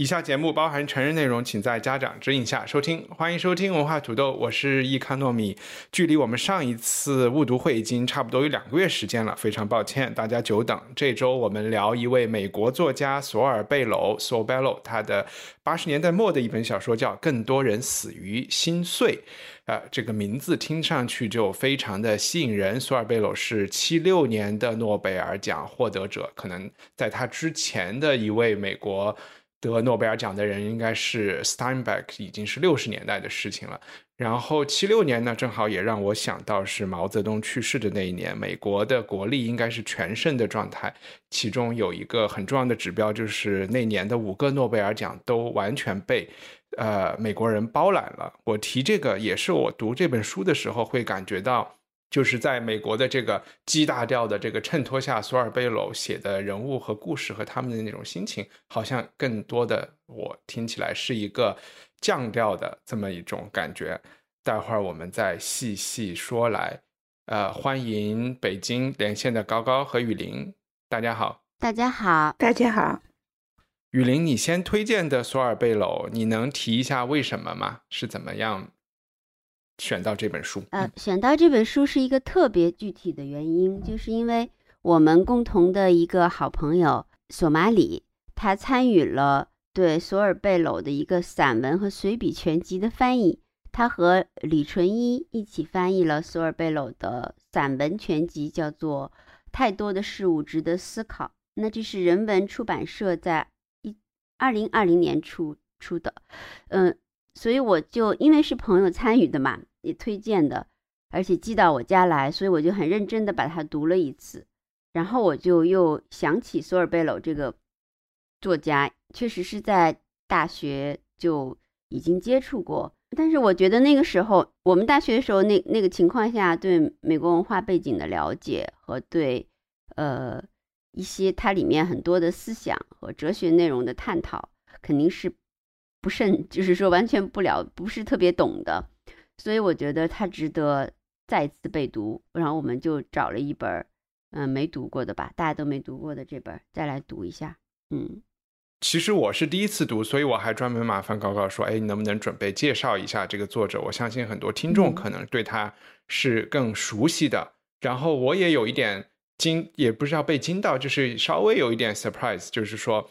以下节目包含成人内容，请在家长指引下收听。欢迎收听文化土豆，我是易康糯米。距离我们上一次误读会已经差不多有两个月时间了，非常抱歉大家久等。这周我们聊一位美国作家索尔贝娄 （Saul Bellow） 他的八十年代末的一本小说叫《更多人死于心碎》。呃，这个名字听上去就非常的吸引人。索尔贝娄是七六年的诺贝尔奖获得者，可能在他之前的一位美国。得诺贝尔奖的人应该是 Steinbeck，已经是六十年代的事情了。然后七六年呢，正好也让我想到是毛泽东去世的那一年，美国的国力应该是全盛的状态。其中有一个很重要的指标，就是那年的五个诺贝尔奖都完全被呃美国人包揽了。我提这个也是我读这本书的时候会感觉到。就是在美国的这个 G 大调的这个衬托下，索尔贝娄写的人物和故事和他们的那种心情，好像更多的我听起来是一个降调的这么一种感觉。待会儿我们再细细说来。呃，欢迎北京连线的高高和雨林，大家好，大家好，大家好。雨林，你先推荐的索尔贝娄，你能提一下为什么吗？是怎么样？选到这本书，呃，选到这本书是一个特别具体的原因，就是因为我们共同的一个好朋友索马里，他参与了对索尔贝娄的一个散文和随笔全集的翻译，他和李纯一一起翻译了索尔贝娄的散文全集，叫做《太多的事物值得思考》。那这是人文出版社在一二零二零年出出的，嗯，所以我就因为是朋友参与的嘛。也推荐的，而且寄到我家来，所以我就很认真的把它读了一次，然后我就又想起索尔贝娄这个作家，确实是在大学就已经接触过，但是我觉得那个时候我们大学的时候那那个情况下，对美国文化背景的了解和对呃一些它里面很多的思想和哲学内容的探讨，肯定是不甚，就是说完全不了，不是特别懂的。所以我觉得它值得再次被读，然后我们就找了一本，嗯，没读过的吧，大家都没读过的这本，再来读一下。嗯，其实我是第一次读，所以我还专门麻烦高高说，哎，你能不能准备介绍一下这个作者？我相信很多听众可能对他是更熟悉的。然后我也有一点惊，也不知道被惊到，就是稍微有一点 surprise，就是说，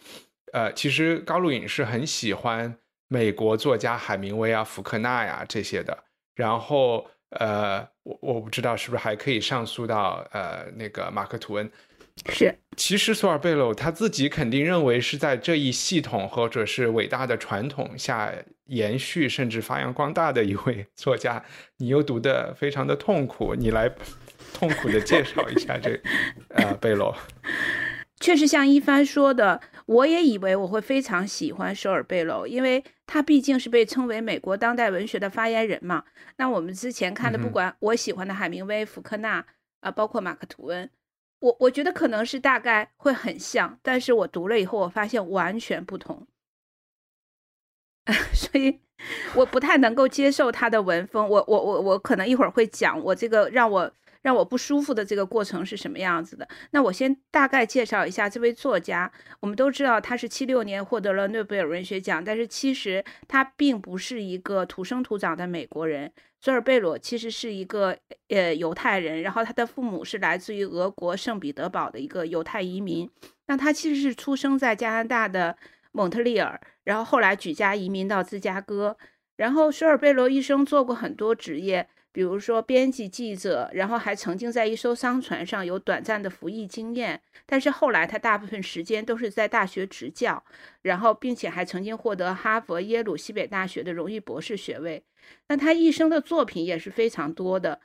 呃，其实高露颖是很喜欢美国作家海明威啊、福克纳呀这些的。然后，呃，我我不知道是不是还可以上诉到呃那个马克吐温，是。其实索尔贝鲁他自己肯定认为是在这一系统或者是伟大的传统下延续甚至发扬光大的一位 作家。你又读的非常的痛苦，你来痛苦的介绍一下这 呃贝娄。确实像一帆说的，我也以为我会非常喜欢索尔贝娄，因为他毕竟是被称为美国当代文学的发言人嘛。那我们之前看的，不管我喜欢的海明威、福克纳啊，包括马克吐温，我我觉得可能是大概会很像，但是我读了以后，我发现完全不同，所以我不太能够接受他的文风。我我我我可能一会儿会讲，我这个让我。让我不舒服的这个过程是什么样子的？那我先大概介绍一下这位作家。我们都知道他是七六年获得了诺贝尔文学奖，但是其实他并不是一个土生土长的美国人。索尔贝罗其实是一个呃犹太人，然后他的父母是来自于俄国圣彼得堡的一个犹太移民。那他其实是出生在加拿大的蒙特利尔，然后后来举家移民到芝加哥。然后索尔贝罗一生做过很多职业。比如说编辑记者，然后还曾经在一艘商船上有短暂的服役经验，但是后来他大部分时间都是在大学执教，然后并且还曾经获得哈佛、耶鲁、西北大学的荣誉博士学位。那他一生的作品也是非常多的，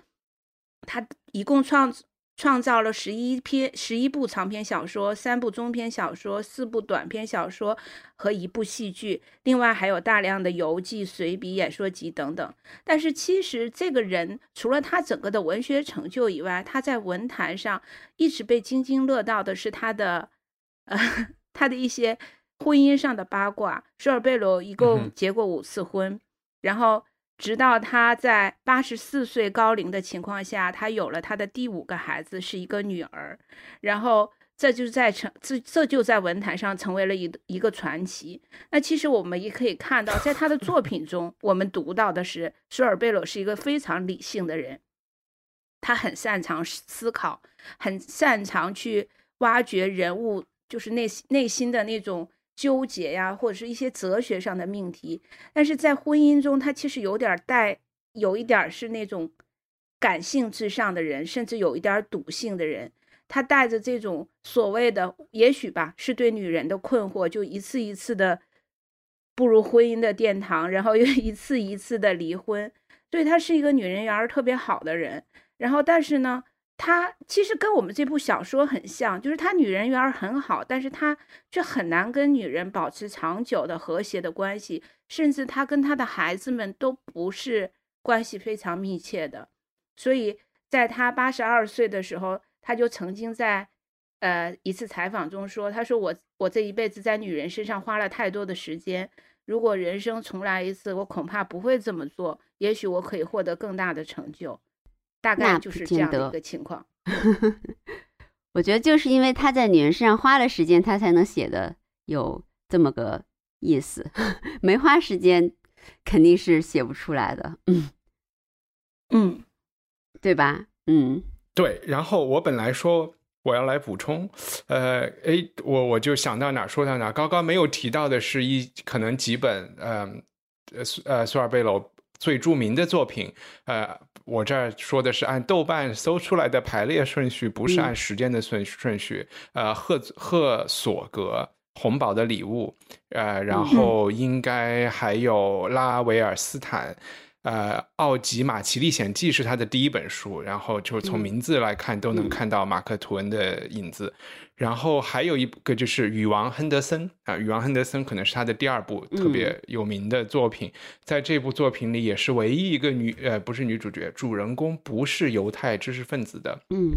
他一共创创造了十一篇、十一部长篇小说、三部中篇小说、四部短篇小说和一部戏剧，另外还有大量的游记、随笔、演说集等等。但是，其实这个人除了他整个的文学成就以外，他在文坛上一直被津津乐道的是他的，呃，他的一些婚姻上的八卦。舒尔贝罗一共结过五次婚，然后。直到他在八十四岁高龄的情况下，他有了他的第五个孩子，是一个女儿。然后这就在成这这就在文坛上成为了一一个传奇。那其实我们也可以看到，在他的作品中，我们读到的是舒尔贝罗是一个非常理性的人，他很擅长思考，很擅长去挖掘人物，就是内内心的那种。纠结呀，或者是一些哲学上的命题，但是在婚姻中，他其实有点带，有一点是那种感性至上的人，甚至有一点赌性的人。他带着这种所谓的，也许吧，是对女人的困惑，就一次一次的步入婚姻的殿堂，然后又 一次一次的离婚。所以他是一个女人缘特别好的人。然后，但是呢？他其实跟我们这部小说很像，就是他女人缘很好，但是他却很难跟女人保持长久的和谐的关系，甚至他跟他的孩子们都不是关系非常密切的。所以在他八十二岁的时候，他就曾经在呃一次采访中说：“他说我我这一辈子在女人身上花了太多的时间，如果人生重来一次，我恐怕不会这么做，也许我可以获得更大的成就。”大概就是这样的一个情况。我觉得就是因为他在女人身上花了时间，他才能写的有这么个意思。没花时间，肯定是写不出来的。嗯 嗯，对吧？嗯，对。然后我本来说我要来补充，呃，哎，我我就想到哪说到哪。刚刚没有提到的是一可能几本，呃呃呃，苏尔贝罗最著名的作品，呃。我这儿说的是按豆瓣搜出来的排列顺序，不是按时间的顺顺序。呃，赫赫索格《红宝的礼物》，呃，然后应该还有拉维尔斯坦。呃，《奥吉马奇历险记》是他的第一本书，然后就从名字来看都能看到马克吐温的影子。然后还有一个就是《女王亨德森》啊，《女王亨德森》可能是他的第二部特别有名的作品。在这部作品里，也是唯一一个女呃，不是女主角，主人公不是犹太知识分子的，嗯，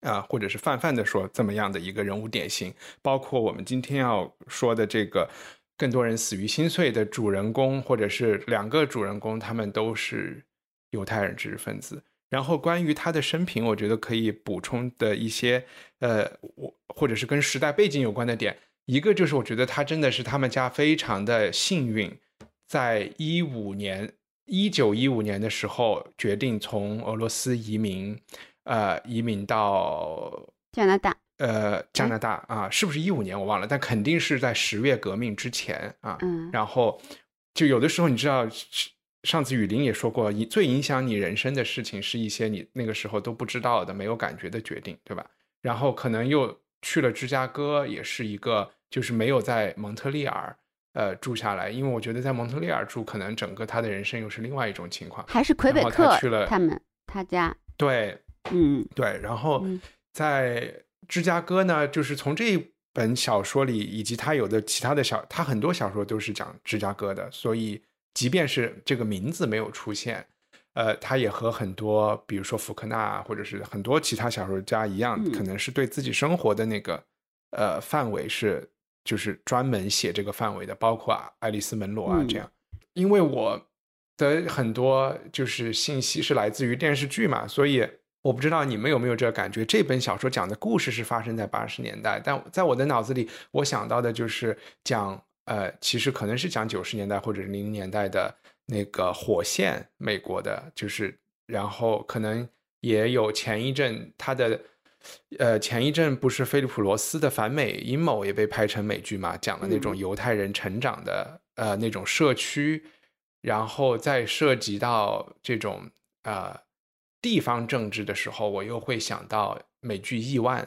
啊，或者是泛泛的说这么样的一个人物典型。包括我们今天要说的这个。更多人死于心碎的主人公，或者是两个主人公，他们都是犹太人知识分子。然后关于他的生平，我觉得可以补充的一些，呃，我或者是跟时代背景有关的点，一个就是我觉得他真的是他们家非常的幸运，在一五年，一九一五年的时候决定从俄罗斯移民，呃，移民到加拿大。呃，加拿大啊，是不是一五年我忘了，但肯定是在十月革命之前啊。嗯，然后就有的时候你知道，上次雨林也说过，最影响你人生的事情是一些你那个时候都不知道的、没有感觉的决定，对吧？然后可能又去了芝加哥，也是一个就是没有在蒙特利尔呃住下来，因为我觉得在蒙特利尔住，可能整个他的人生又是另外一种情况。还是魁北克去了他们他家？对，嗯，对，然后在。芝加哥呢，就是从这一本小说里，以及他有的其他的小，他很多小说都是讲芝加哥的，所以即便是这个名字没有出现，呃，他也和很多，比如说福克纳或者是很多其他小说家一样，可能是对自己生活的那个呃范围是就是专门写这个范围的，包括爱丽丝门罗啊这样。因为我的很多就是信息是来自于电视剧嘛，所以。我不知道你们有没有这个感觉？这本小说讲的故事是发生在八十年代，但在我的脑子里，我想到的就是讲，呃，其实可能是讲九十年代或者是零零年代的那个火线，美国的，就是，然后可能也有前一阵他的，呃，前一阵不是菲利普罗斯的反美阴谋也被拍成美剧嘛，讲了那种犹太人成长的，呃，那种社区，然后再涉及到这种，呃。地方政治的时候，我又会想到美剧《亿万》，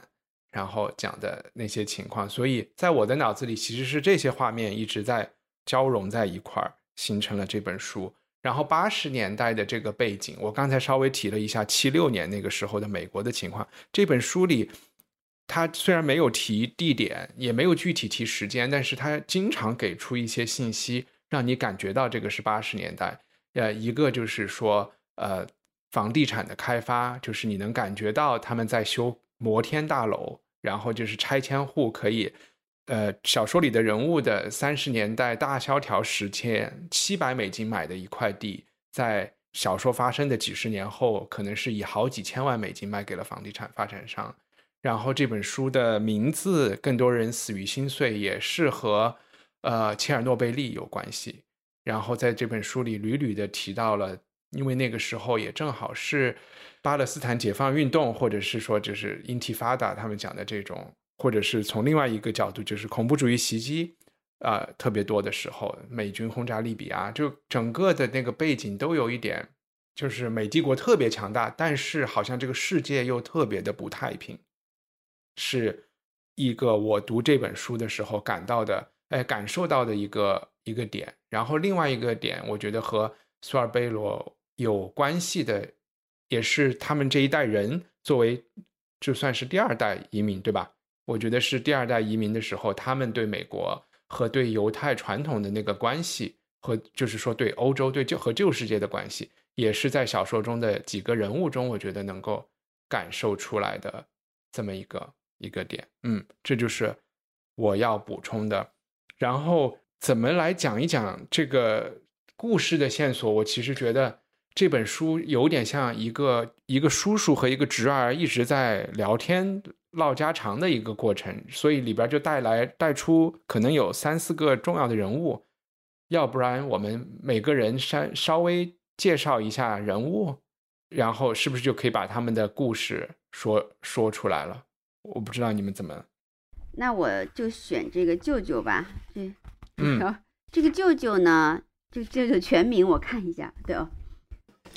然后讲的那些情况，所以在我的脑子里，其实是这些画面一直在交融在一块儿，形成了这本书。然后八十年代的这个背景，我刚才稍微提了一下七六年那个时候的美国的情况。这本书里，他虽然没有提地点，也没有具体提时间，但是他经常给出一些信息，让你感觉到这个是八十年代。呃，一个就是说，呃，房地产的开发，就是你能感觉到他们在修摩天大楼，然后就是拆迁户可以。呃，小说里的人物的三十年代大萧条时期，七百美金买的一块地，在小说发生的几十年后，可能是以好几千万美金卖给了房地产发展商。然后这本书的名字《更多人死于心碎》也是和呃切尔诺贝利有关系。然后在这本书里屡屡的提到了，因为那个时候也正好是巴勒斯坦解放运动，或者是说就是英提法达他们讲的这种。或者是从另外一个角度，就是恐怖主义袭击，啊，特别多的时候，美军轰炸利比亚，就整个的那个背景都有一点，就是美帝国特别强大，但是好像这个世界又特别的不太平，是一个我读这本书的时候感到的，哎，感受到的一个一个点。然后另外一个点，我觉得和苏尔贝罗有关系的，也是他们这一代人作为就算是第二代移民，对吧？我觉得是第二代移民的时候，他们对美国和对犹太传统的那个关系，和就是说对欧洲、对旧和旧世界的关系，也是在小说中的几个人物中，我觉得能够感受出来的这么一个一个点。嗯，这就是我要补充的。然后怎么来讲一讲这个故事的线索？我其实觉得这本书有点像一个一个叔叔和一个侄儿一直在聊天。唠家常的一个过程，所以里边就带来带出可能有三四个重要的人物，要不然我们每个人稍稍微介绍一下人物，然后是不是就可以把他们的故事说说出来了？我不知道你们怎么。那我就选这个舅舅吧。这，嗯，这个舅舅呢，就舅舅全名我看一下，对哦，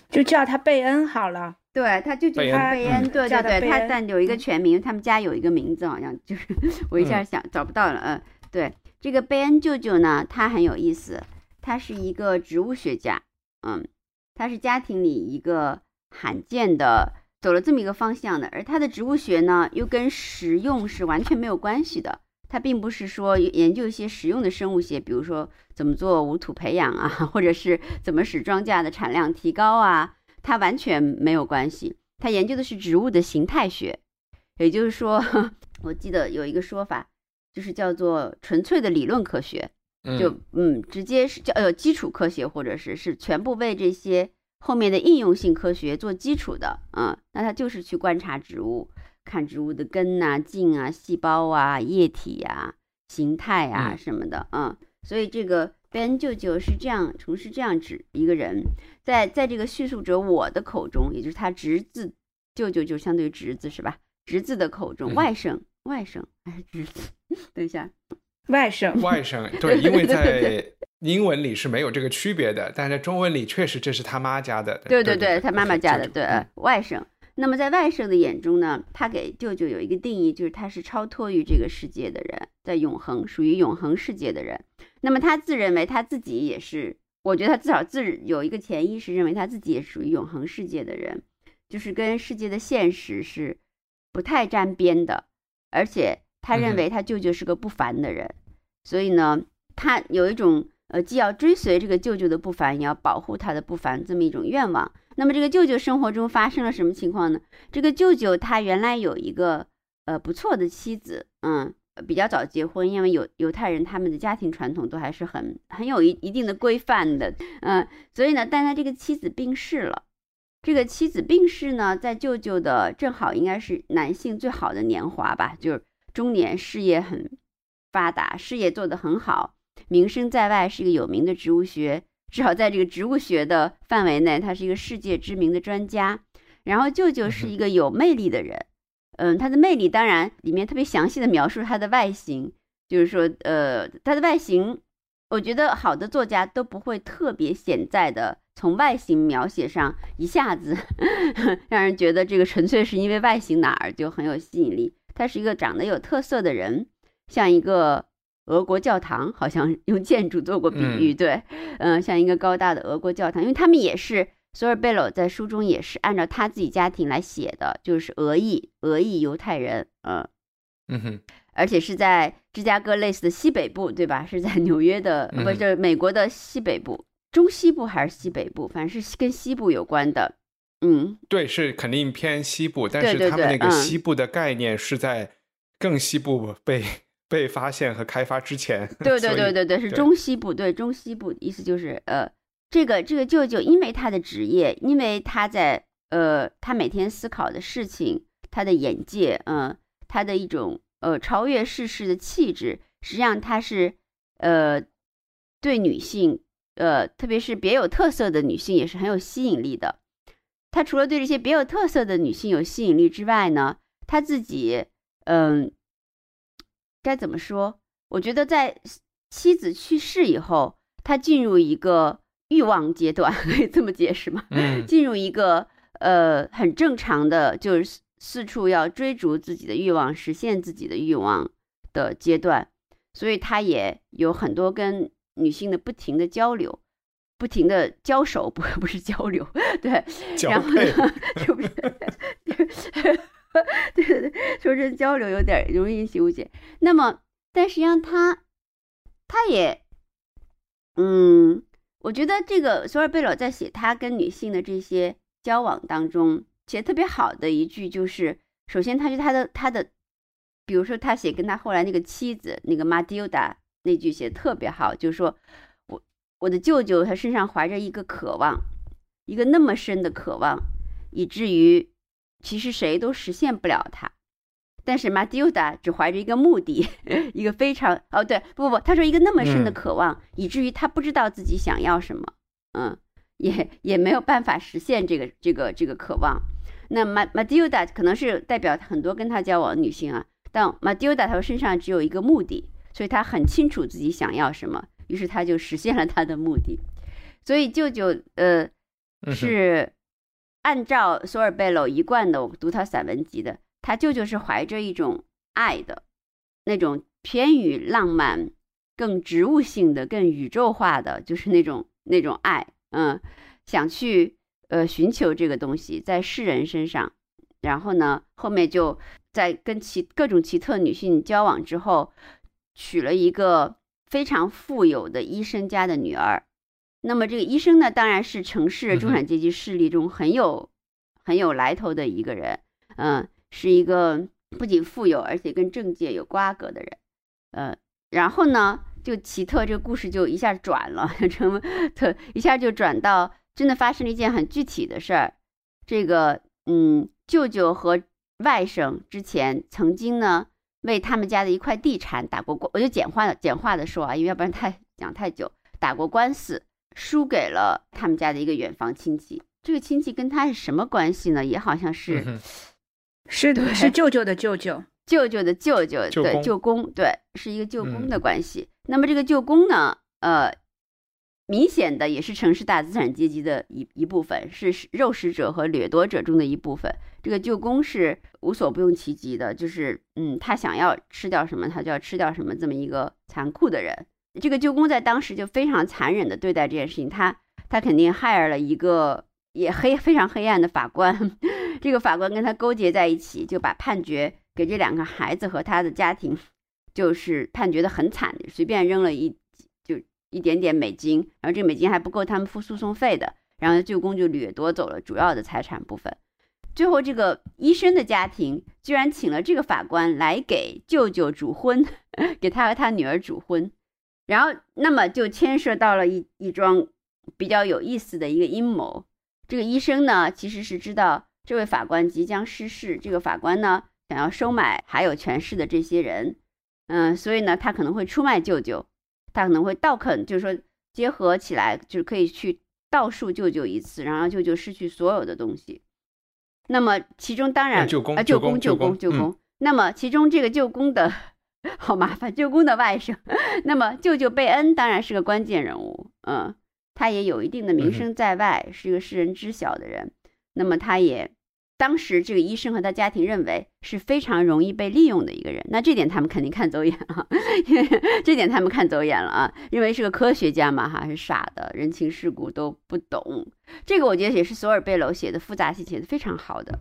就叫他贝恩好了。对，他就叫他贝恩，对对对，他但有一个全名，他们家有一个名字，好像就是 我一下想找不到了，嗯，对，这个贝恩舅舅呢，他很有意思，他是一个植物学家，嗯，他是家庭里一个罕见的走了这么一个方向的，而他的植物学呢，又跟实用是完全没有关系的，他并不是说研究一些实用的生物学，比如说怎么做无土培养啊，或者是怎么使庄稼的产量提高啊。它完全没有关系，他研究的是植物的形态学，也就是说，我记得有一个说法，就是叫做纯粹的理论科学，就嗯，直接是叫呃基础科学，或者是是全部为这些后面的应用性科学做基础的，嗯，那他就是去观察植物，看植物的根呐、茎啊、细胞啊、液体呀、形态啊什么的，嗯，所以这个。Ben 舅舅是这样，从事这样指一个人，在在这个叙述者我的口中，也就是他侄子舅舅，就相对于侄子是吧？侄子的口中，外甥外甥还是侄子？等一下，外甥外甥对，因为在英文里是没有这个区别的，但在中文里确实这是他妈家的，对对对，他妈妈家的，对外甥。那么在外甥的眼中呢，他给舅舅有一个定义，就是他是超脱于这个世界的人，在永恒属于永恒世界的人。那么他自认为他自己也是，我觉得他至少自有一个潜意识，认为他自己也属于永恒世界的人，就是跟世界的现实是不太沾边的。而且他认为他舅舅是个不凡的人，所以呢，他有一种呃，既要追随这个舅舅的不凡，也要保护他的不凡这么一种愿望。那么这个舅舅生活中发生了什么情况呢？这个舅舅他原来有一个呃不错的妻子，嗯。比较早结婚，因为犹犹太人他们的家庭传统都还是很很有一一定的规范的，嗯，所以呢，但他这个妻子病逝了，这个妻子病逝呢，在舅舅的正好应该是男性最好的年华吧，就是中年，事业很发达，事业做得很好，名声在外，是一个有名的植物学，至少在这个植物学的范围内，他是一个世界知名的专家，然后舅舅是一个有魅力的人。嗯，他的魅力当然里面特别详细的描述他的外形，就是说，呃，他的外形，我觉得好的作家都不会特别显在的从外形描写上一下子 让人觉得这个纯粹是因为外形哪儿就很有吸引力。他是一个长得有特色的人，像一个俄国教堂，好像用建筑做过比喻，对，嗯，像一个高大的俄国教堂，因为他们也是索尔贝鲁在书中也是按照他自己家庭来写的，就是俄裔俄裔犹太人，嗯嗯哼，而且是在芝加哥类似的西北部，对吧？是在纽约的，不是美国的西北部、中西部还是西北部？反正是跟西部有关的。嗯，对，是肯定偏西部，但是他们那个西部的概念是在更西部被被发现和开发之前。对对对对对，是中西部，对中西部，意思就是呃，这个这个舅舅因为他的职业，因为他在呃他每天思考的事情，他的眼界，嗯，他的一种呃超越世事的气质，实际上他是呃对女性，呃特别是别有特色的女性也是很有吸引力的。他除了对这些别有特色的女性有吸引力之外呢，他自己，嗯，该怎么说？我觉得在妻子去世以后，他进入一个欲望阶段，可以这么解释吗？嗯，进入一个呃很正常的，就是四处要追逐自己的欲望、实现自己的欲望的阶段，所以他也有很多跟女性的不停的交流。不停的交手，不不是交流，对，然后呢，就 对对对，说这交流有点容易引起误解。那么，但实际上他，他也，嗯，我觉得这个索尔贝罗在写他跟女性的这些交往当中，写特别好的一句就是，首先，他觉得他的他的，比如说他写跟他后来那个妻子那个马蒂欧达那句写的特别好，就是说我。我的舅舅他身上怀着一个渴望，一个那么深的渴望，以至于其实谁都实现不了他。但是马蒂欧达只怀着一个目的，一个非常哦对不不不，他说一个那么深的渴望，以至于他不知道自己想要什么，嗯，也也没有办法实现这个这个这个渴望。那马马蒂欧达可能是代表很多跟他交往的女性啊，但马蒂欧达他身上只有一个目的，所以他很清楚自己想要什么。于是他就实现了他的目的，所以舅舅呃是按照索尔贝罗一贯的，我读他散文集的，他舅舅是怀着一种爱的那种偏于浪漫、更植物性的、更宇宙化的，就是那种那种爱，嗯，想去呃寻求这个东西在世人身上，然后呢，后面就在跟其各种奇特女性交往之后，娶了一个。非常富有的医生家的女儿，那么这个医生呢，当然是城市中产阶级势力中很有很有来头的一个人，嗯，是一个不仅富有，而且跟政界有瓜葛的人，呃，然后呢，就奇特这个故事就一下转了，成特一下就转到真的发生了一件很具体的事儿，这个嗯，舅舅和外甥之前曾经呢。为他们家的一块地产打过官，我就简化简化的说啊，因为要不然太讲太久。打过官司，输给了他们家的一个远房亲戚。这个亲戚跟他是什么关系呢？也好像是，是的，是舅舅的舅舅，舅舅的舅舅，对，舅公，对，是一个舅公的关系。那么这个舅公呢，呃。明显的也是城市大资产阶级的一一部分，是肉食者和掠夺者中的一部分。这个舅公是无所不用其极的，就是嗯，他想要吃掉什么，他就要吃掉什么，这么一个残酷的人。这个舅公在当时就非常残忍的对待这件事情，他他肯定害了一个也黑非常黑暗的法官，这个法官跟他勾结在一起，就把判决给这两个孩子和他的家庭，就是判决的很惨，随便扔了一就。一点点美金，然后这美金还不够他们付诉讼费的，然后舅公就掠夺走了主要的财产部分。最后，这个医生的家庭居然请了这个法官来给舅舅主婚，给他和他女儿主婚。然后，那么就牵涉到了一一桩比较有意思的一个阴谋。这个医生呢，其实是知道这位法官即将失势，这个法官呢想要收买还有权势的这些人，嗯，所以呢，他可能会出卖舅舅。他可能会倒啃，就是说结合起来，就是可以去倒数舅舅一次，然后舅舅失去所有的东西。那么其中当然舅公啊舅公舅公舅公。那么其中这个舅公的 好麻烦，舅公的外甥。那么舅舅贝恩当然是个关键人物，嗯，他也有一定的名声在外，是一个世人知晓的人。那么他也当时这个医生和他家庭认为是非常容易被利用的一个人，那这点他们肯定看走眼了，这点他们看走眼了啊，认为是个科学家嘛哈，是傻的，人情世故都不懂。这个我觉得也是索尔贝楼写的复杂性写的非常好的。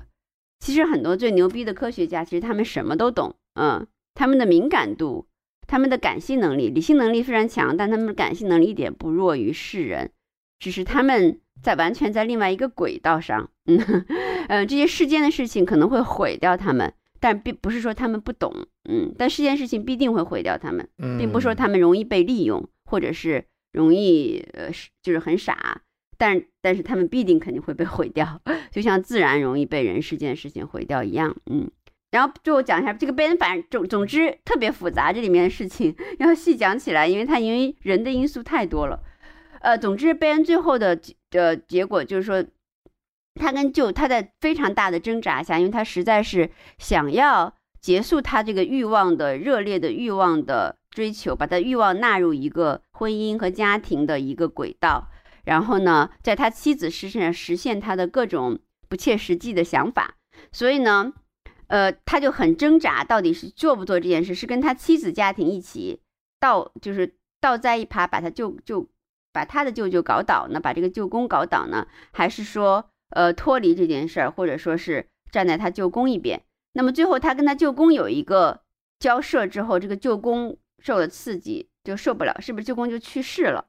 其实很多最牛逼的科学家，其实他们什么都懂，嗯，他们的敏感度、他们的感性能力、理性能力非常强，但他们的感性能力一点不弱于世人，只是他们。在完全在另外一个轨道上，嗯 嗯，这些世间的事情可能会毁掉他们，但并不是说他们不懂，嗯，但世间事情必定会毁掉他们，并不是说他们容易被利用，或者是容易呃就是很傻，但但是他们必定肯定会被毁掉，就像自然容易被人世间事情毁掉一样，嗯，然后最后讲一下这个贝恩，反正总总之特别复杂，这里面的事情要细讲起来，因为它因为人的因素太多了。呃，总之，贝恩最后的的结果就是说，他跟舅他在非常大的挣扎下，因为他实在是想要结束他这个欲望的热烈的欲望的追求，把他欲望纳入一个婚姻和家庭的一个轨道，然后呢，在他妻子身上实现他的各种不切实际的想法，所以呢，呃，他就很挣扎，到底是做不做这件事，是跟他妻子家庭一起倒，就是倒栽一耙，把他舅就。把他的舅舅搞倒呢？把这个舅公搞倒呢？还是说，呃，脱离这件事儿，或者说是站在他舅公一边？那么最后他跟他舅公有一个交涉之后，这个舅公受了刺激就受不了，是不是舅公就去世了？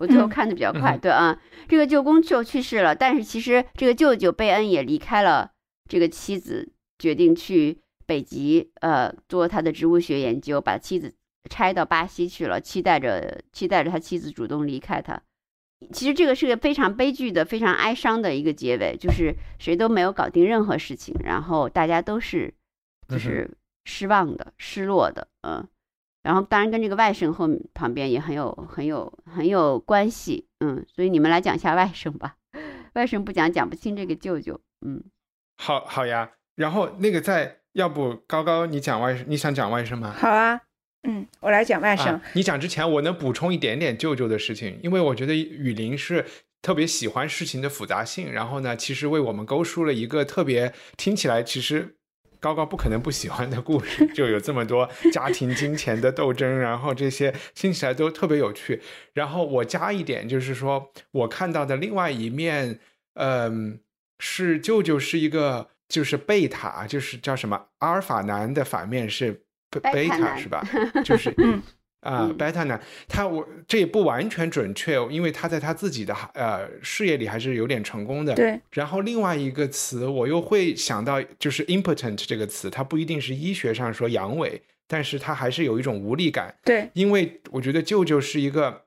我最后看的比较快，对啊，这个舅公就去世了。但是其实这个舅舅贝恩也离开了这个妻子，决定去北极，呃，做他的植物学研究，把妻子。拆到巴西去了，期待着期待着他妻子主动离开他。其实这个是个非常悲剧的、非常哀伤的一个结尾，就是谁都没有搞定任何事情，然后大家都是就是失望的、失落的，嗯。然后当然跟这个外甥后旁边也很有很有很有关系，嗯。所以你们来讲一下外甥吧，外甥不讲讲不清这个舅舅，嗯。好好呀，然后那个在，要不高高你讲外甥，你想讲外甥吗？好啊。嗯，我来讲外甥。你讲之前，我能补充一点点舅舅的事情，因为我觉得雨林是特别喜欢事情的复杂性，然后呢，其实为我们勾出了一个特别听起来其实高高不可能不喜欢的故事，就有这么多 家庭金钱的斗争，然后这些听起来都特别有趣。然后我加一点，就是说我看到的另外一面，嗯，是舅舅是一个就是贝塔，就是叫什么阿尔法男的反面是。贝塔是吧？就是啊，贝塔男？他我这也不完全准确，因为他在他自己的呃事业里还是有点成功的。对。然后另外一个词，我又会想到就是 impotent 这个词，它不一定是医学上说阳痿，但是他还是有一种无力感。对。因为我觉得舅舅是一个，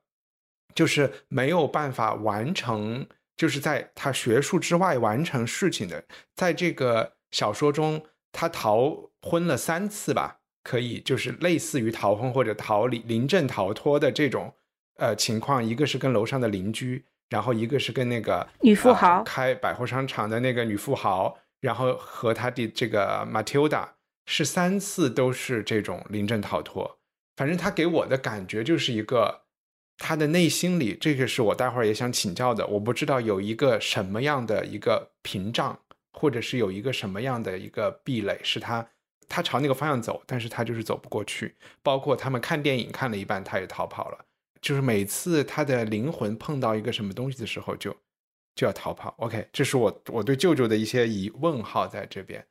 就是没有办法完成，就是在他学术之外完成事情的。在这个小说中，他逃婚了三次吧。可以，就是类似于逃婚或者逃离临阵逃脱的这种呃情况，一个是跟楼上的邻居，然后一个是跟那个女富豪开百货商场的那个女富豪，然后和他的这个 Matilda 是三次都是这种临阵逃脱。反正他给我的感觉就是一个他的内心里，这个是我待会儿也想请教的。我不知道有一个什么样的一个屏障，或者是有一个什么样的一个壁垒，是他。他朝那个方向走，但是他就是走不过去。包括他们看电影看了一半，他也逃跑了。就是每次他的灵魂碰到一个什么东西的时候，就就要逃跑。OK，这是我我对舅舅的一些疑问号在这边。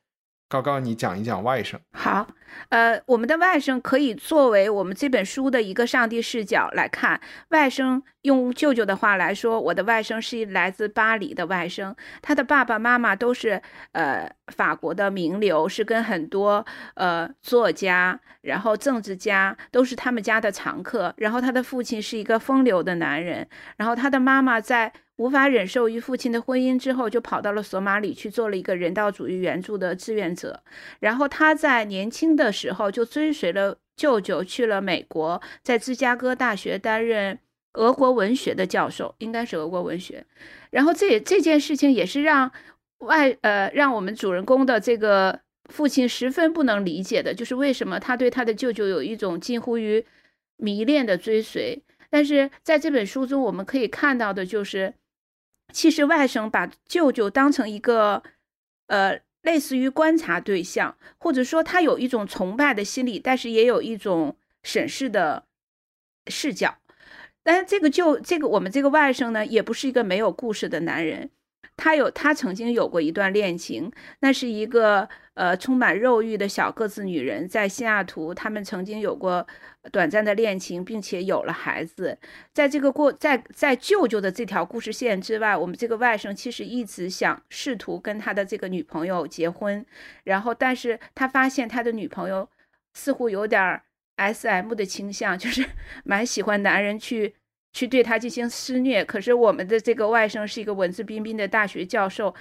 高高，你讲一讲外甥。好，呃，我们的外甥可以作为我们这本书的一个上帝视角来看。外甥用舅舅的话来说，我的外甥是来自巴黎的外甥，他的爸爸妈妈都是呃法国的名流，是跟很多呃作家，然后政治家都是他们家的常客。然后他的父亲是一个风流的男人，然后他的妈妈在。无法忍受与父亲的婚姻之后，就跑到了索马里去做了一个人道主义援助的志愿者。然后他在年轻的时候就追随了舅舅去了美国，在芝加哥大学担任俄国文学的教授，应该是俄国文学。然后这这件事情也是让外呃让我们主人公的这个父亲十分不能理解的，就是为什么他对他的舅舅有一种近乎于迷恋的追随。但是在这本书中，我们可以看到的就是。其实外甥把舅舅当成一个呃，类似于观察对象，或者说他有一种崇拜的心理，但是也有一种审视的视角。但是这个舅这个我们这个外甥呢，也不是一个没有故事的男人。他有，他曾经有过一段恋情，那是一个呃充满肉欲的小个子女人，在西雅图，他们曾经有过短暂的恋情，并且有了孩子。在这个过在在舅舅的这条故事线之外，我们这个外甥其实一直想试图跟他的这个女朋友结婚，然后，但是他发现他的女朋友似乎有点 S M 的倾向，就是 蛮喜欢男人去。去对他进行施虐，可是我们的这个外甥是一个文质彬彬的大学教授，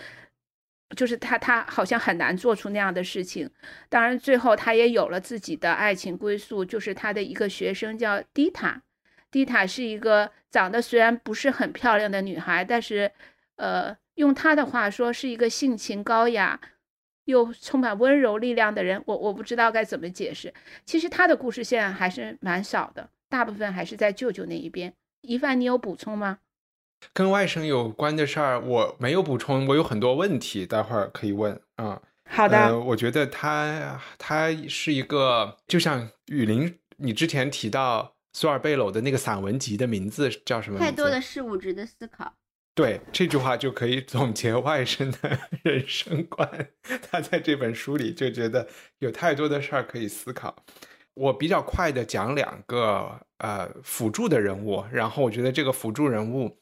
就是他，他好像很难做出那样的事情。当然，最后他也有了自己的爱情归宿，就是他的一个学生叫迪塔。迪塔是一个长得虽然不是很漂亮的女孩，但是，呃，用他的话说，是一个性情高雅又充满温柔力量的人。我我不知道该怎么解释。其实他的故事线还是蛮少的，大部分还是在舅舅那一边。一凡，你有补充吗？跟外甥有关的事儿，我没有补充。我有很多问题，待会儿可以问啊。好的，我觉得他他是一个，就像雨林，你之前提到苏尔贝鲁的那个散文集的名字叫什么？太多的事物值得思考。对，这句话就可以总结外甥的 人生观。他在这本书里就觉得有太多的事儿可以思考。我比较快的讲两个呃辅助的人物，然后我觉得这个辅助人物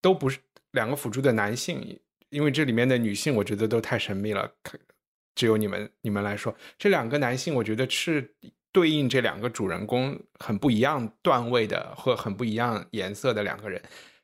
都不是两个辅助的男性，因为这里面的女性我觉得都太神秘了，只有你们你们来说，这两个男性我觉得是对应这两个主人公很不一样段位的或很不一样颜色的两个人，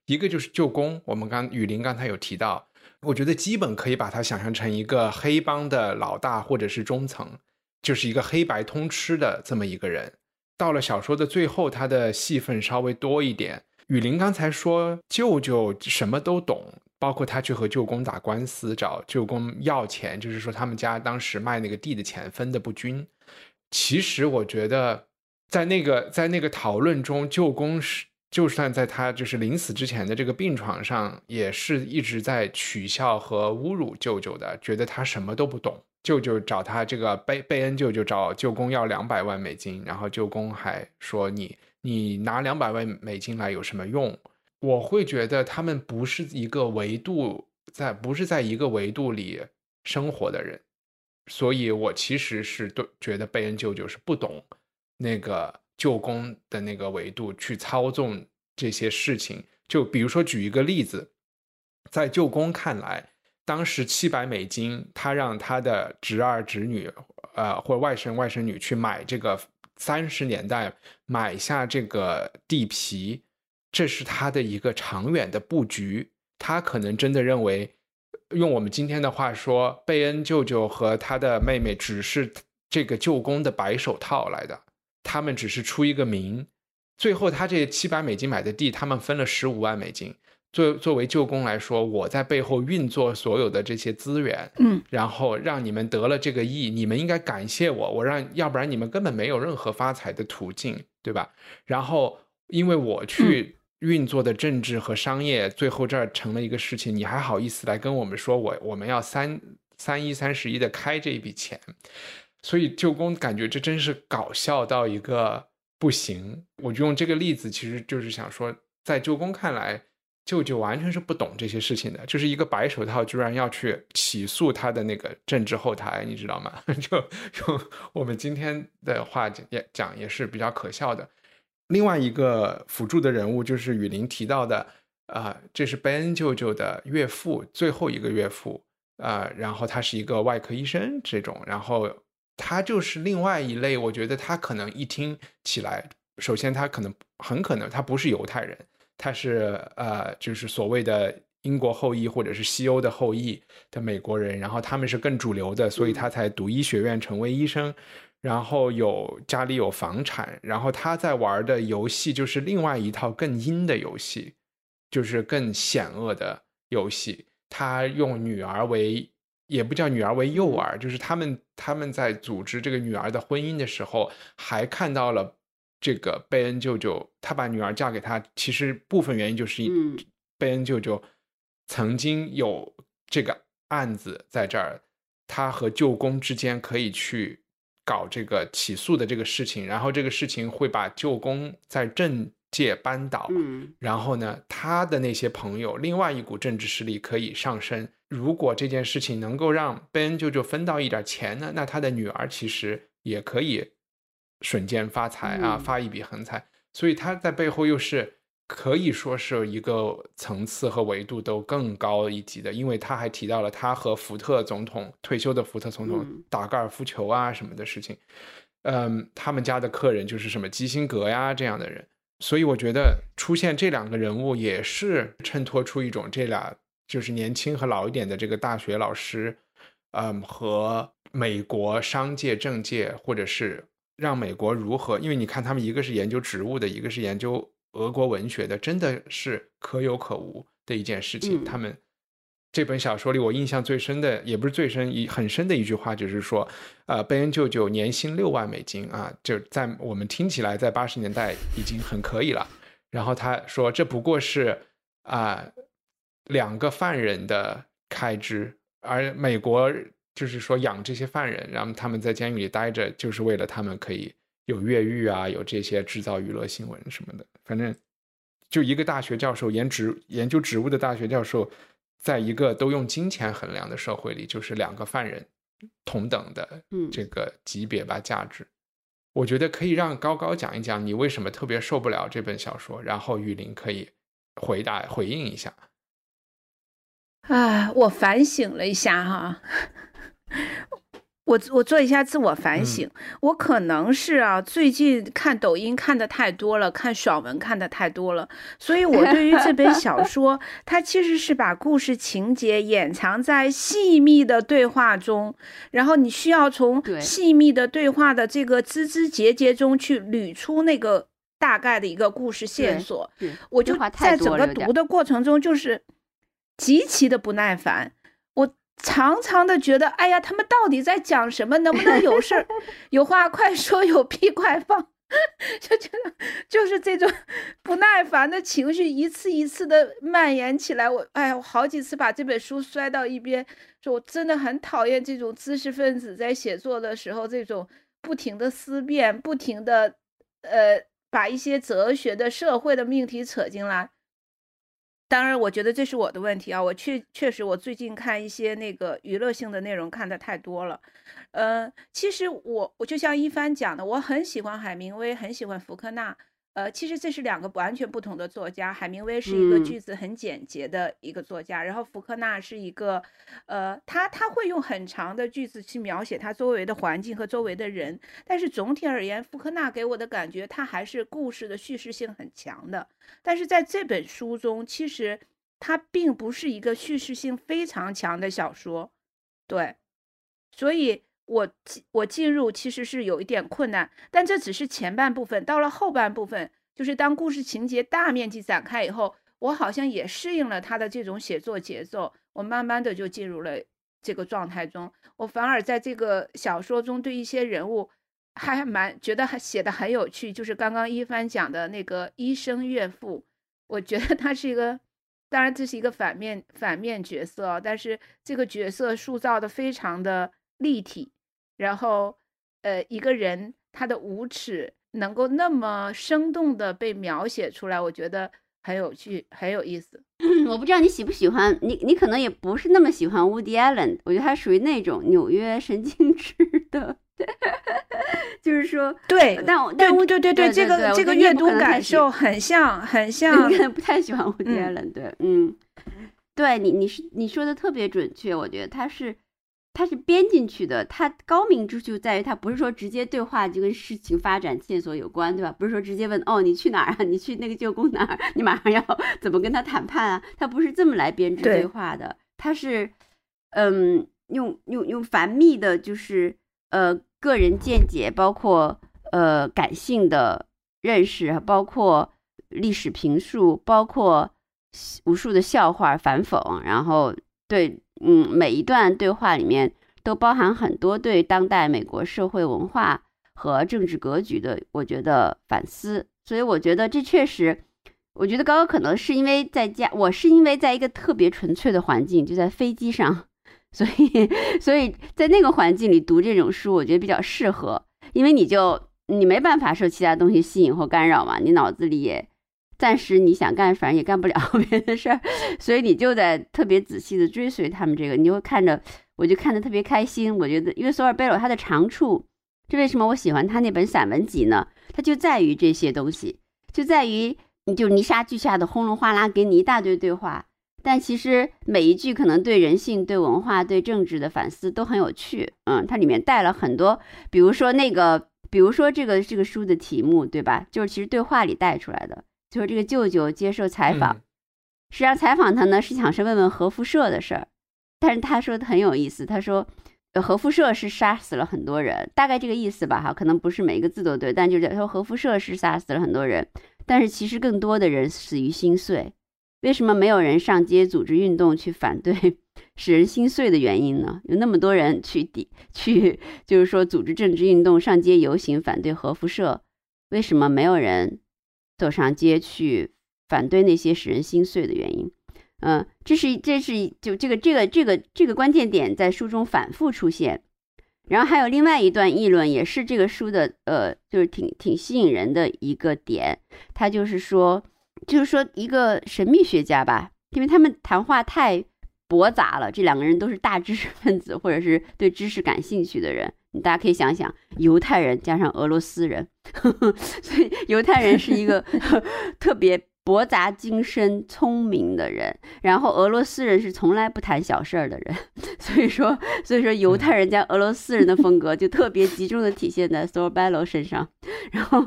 一个就是舅公，我们刚雨林刚才有提到，我觉得基本可以把他想象成一个黑帮的老大或者是中层。就是一个黑白通吃的这么一个人，到了小说的最后，他的戏份稍微多一点。雨林刚才说舅舅什么都懂，包括他去和舅公打官司，找舅公要钱，就是说他们家当时卖那个地的钱分的不均。其实我觉得，在那个在那个讨论中，舅公是就算在他就是临死之前的这个病床上，也是一直在取笑和侮辱舅舅的，觉得他什么都不懂。舅舅找他这个贝贝恩舅舅找舅公要两百万美金，然后舅公还说你你拿两百万美金来有什么用？我会觉得他们不是一个维度在不是在一个维度里生活的人，所以我其实是对觉得贝恩舅舅是不懂那个舅公的那个维度去操纵这些事情。就比如说举一个例子，在舅公看来。当时七百美金，他让他的侄儿侄女，呃，或外甥外甥女去买这个三十年代买下这个地皮，这是他的一个长远的布局。他可能真的认为，用我们今天的话说，贝恩舅舅和他的妹妹只是这个舅公的白手套来的，他们只是出一个名。最后，他这七百美金买的地，他们分了十五万美金。作作为舅公来说，我在背后运作所有的这些资源，嗯，然后让你们得了这个亿，你们应该感谢我，我让要不然你们根本没有任何发财的途径，对吧？然后因为我去运作的政治和商业，最后这儿成了一个事情，你还好意思来跟我们说我我们要三三一三十一的开这一笔钱？所以舅公感觉这真是搞笑到一个不行。我就用这个例子，其实就是想说，在舅公看来。舅舅完全是不懂这些事情的，就是一个白手套，居然要去起诉他的那个政治后台，你知道吗？就用我们今天的话讲，也讲也是比较可笑的。另外一个辅助的人物就是雨林提到的，啊，这是贝恩舅舅的岳父，最后一个岳父，啊，然后他是一个外科医生这种，然后他就是另外一类，我觉得他可能一听起来，首先他可能很可能他不是犹太人。他是呃，就是所谓的英国后裔或者是西欧的后裔的美国人，然后他们是更主流的，所以他才读医学院成为医生，然后有家里有房产，然后他在玩的游戏就是另外一套更阴的游戏，就是更险恶的游戏。他用女儿为，也不叫女儿为诱饵，就是他们他们在组织这个女儿的婚姻的时候，还看到了。这个贝恩舅舅，他把女儿嫁给他，其实部分原因就是贝恩舅舅曾经有这个案子在这儿，他和舅公之间可以去搞这个起诉的这个事情，然后这个事情会把舅公在政界扳倒，嗯然后呢，他的那些朋友，另外一股政治势力可以上升。如果这件事情能够让贝恩舅舅分到一点钱呢，那他的女儿其实也可以瞬间发财啊，嗯发一笔横财。所以他在背后又是可以说是一个层次和维度都更高一级的，因为他还提到了他和福特总统退休的福特总统嗯打高尔夫球啊什么的事情。嗯，他们家的客人就是什么基辛格呀这样的人，所以我觉得出现这两个人物也是衬托出一种这俩就是年轻和老一点的这个大学老师，嗯，和美国商界、政界，或者是让美国如何，因为你看他们一个是研究植物的，一个是研究俄国文学的，真的是可有可无的一件事情。嗯他们这本小说里，我印象最深的，也不是最深，一很深的一句话，就是说，呃，贝恩舅舅年薪六万美金啊，就在我们听起来，在八十年代已经很可以了。然后他说，这不过是啊、两个犯人的开支，而美国就是说养这些犯人，让他们在监狱里待着，就是为了他们可以有越狱啊，有这些制造娱乐新闻什么的。反正就一个大学教授研植研究植物的大学教授，在一个都用金钱衡量的社会里，就是两个犯人同等的嗯这个级别吧价值。我觉得可以让高高讲一讲你为什么特别受不了这本小说，然后雨林可以回答回应一下。啊，我反省了一下哈，我我做一下自我反省，我可能是啊，最近看抖音看的太多了，看爽文看的太多了，所以我对于这本小 说，它其实是把故事情节掩藏在细密的对话中，然后你需要从细密的对话的这个枝枝节节中去捋出那个大概的一个故事线索。我就在整个读的过程中，就是极其的不耐烦。常常的觉得，哎呀，他们到底在讲什么？能不能有事儿有话快说，有屁快放？就觉得就是这种不耐烦的情绪一次一次的蔓延起来。我哎呀，我好几次把这本书摔到一边，说我真的很讨厌这种知识分子在写作的时候这种不停的思辨，不停的呃把一些哲学的、社会的命题扯进来。当然，我觉得这是我的问题啊，我确确实我最近看一些那个娱乐性的内容看的太多了。嗯，其实我我就像一帆讲的，我很喜欢海明威，很喜欢福克纳。呃，其实这是两个完全不同的作家。海明威是一个嗯句子很简洁的一个作家，然后福克纳是一个，呃，他他会用很长的句子去描写他周围的环境和周围的人。但是总体而言，福克纳给我的感觉，他还是故事的叙事性很强的。但是在这本书中，其实它并不是一个叙事性非常强的小说，对，所以我进我进入其实是有一点困难，但这只是前半部分，到了后半部分，就是当故事情节大面积展开以后，我好像也适应了他的这种写作节奏，我慢慢的就进入了这个状态中，我反而在这个小说中对一些人物。还蛮觉得还写的很有趣，就是刚刚一帆讲的那个医生岳父，我觉得他是一个，当然这是一个反面反面角色，但是这个角色塑造的非常的立体，然后呃一个人他的无耻能够那么生动的被描写出来，我觉得很有趣，很有意思。我不知道你喜不喜欢你，你可能也不是那么喜欢 Woody Allen，我觉得他属于那种纽约神经质的，就是说，对，但我对对对对这个这个阅读感受很像很像 你可能不太喜欢 Woody 嗯 Allen，对，嗯，对你你是你说的特别准确，我觉得他是他是编进去的，他高明之处在于他不是说直接对话就跟事情发展线索有关，对吧？不是说直接问哦你去哪儿啊？你去那个舅公哪儿？你马上要怎么跟他谈判啊？他不是这么来编织对对话的，他是嗯用用用繁密的，就是呃个人见解，包括呃感性的认识，包括历史评述，包括无数的笑话反讽，然后对嗯每一段对话里面都包含很多对当代美国社会文化和政治格局的，我觉得反思。所以我觉得这确实，我觉得高高可能是因为在家，我是因为在一个特别纯粹的环境，就在飞机上。所以所以在那个环境里读这种书，我觉得比较适合，因为你就你没办法受其他东西吸引或干扰嘛，你脑子里也暂时你想干，反正也干不了 别的事儿，所以你就在特别仔细的追随他们这个，你就会看着，我就看得特别开心。我觉得，因为索尔贝罗他的长处，这为什么我喜欢他那本散文集呢？它就在于这些东西，就在于你就泥沙俱下的轰隆哗啦给你一大堆对话，但其实每一句可能对人性、对文化、对政治的反思都很有趣。嗯，它里面带了很多，比如说那个，比如说这个这个书的题目，对吧？就是其实对话里带出来的，就是这个舅舅接受采访，实际上采访他呢是想是问问核辐射的事儿，但是他说的很有意思，他说。核辐射是杀死了很多人，大概这个意思吧，哈，可能不是每一个字都对，但就是说核辐射是杀死了很多人，但是其实更多的人死于心碎。为什么没有人上街组织运动去反对 使人心碎的原因呢？有那么多人去抵去，就是说组织政治运动、上街游行反对核辐射，为什么没有人走上街去反对那些使人心碎的原因？嗯，这是这是就这个这个这个这个关键点在书中反复出现，然后还有另外一段议论，也是这个书的呃，就是挺挺吸引人的一个点，他就是说，就是说一个神秘学家吧，因为他们谈话太驳杂了，这两个人都是大知识分子或者是对知识感兴趣的人，大家可以想想，犹太人加上俄罗斯人，呵 呵所以犹太人是一个 特别。博杂精深、聪明的人，然后俄罗斯人是从来不谈小事儿的人，所以说，所以说犹太人加俄罗斯人的风格就特别集中的体现在 Sorbello 身上，然后，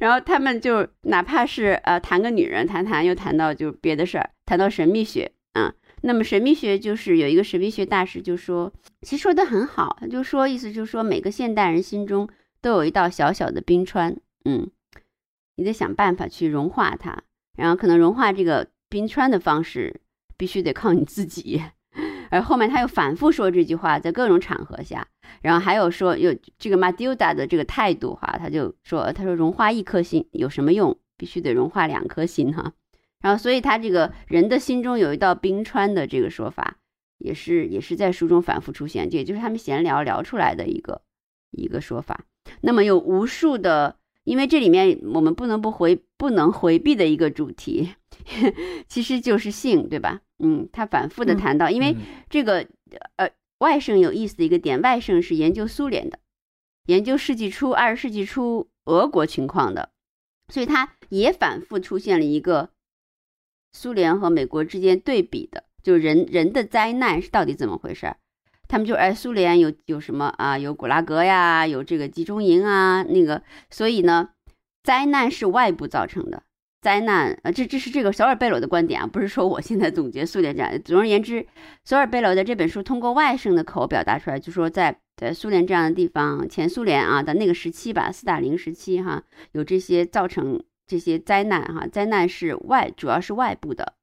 然后他们就哪怕是呃谈个女人，谈谈又谈到就别的事儿，谈到神秘学啊，那么神秘学就是有一个神秘学大师就说，其实说的很好，他就说意思就是说每个现代人心中都有一道小小的冰川，嗯，你得想办法去融化它。然后可能融化这个冰川的方式，必须得靠你自己。而后面他又反复说这句话，在各种场合下，然后还有说有这个马蒂达的这个态度哈，他就说他说融化一颗心有什么用？必须得融化两颗心哈。然后所以他这个人的心中有一道冰川的这个说法，也是也是在书中反复出现，这也就是他们闲聊聊出来的一个一个说法。那么有无数的。因为这里面我们不能不回不能回避的一个主题，其实就是性，对吧？嗯，他反复的谈到，因为这个呃外甥有意思的一个点，外甥是研究苏联的，研究世纪初二十世纪初俄国情况的，所以他也反复出现了一个苏联和美国之间对比的，就人人的灾难是到底怎么回事儿。他们就哎，苏联有有什么啊？有古拉格呀，有这个集中营啊，那个，所以呢，灾难是外部造成的。灾难，呃，这这是这个索尔贝罗的观点啊，不是说我现在总结苏联这样。总而言之，索尔贝罗的这本书通过外甥的口表达出来，就说在在苏联这样的地方，前苏联啊的那个时期吧，斯大林时期哈，有这些造成这些灾难哈，灾难是外，主要是外部的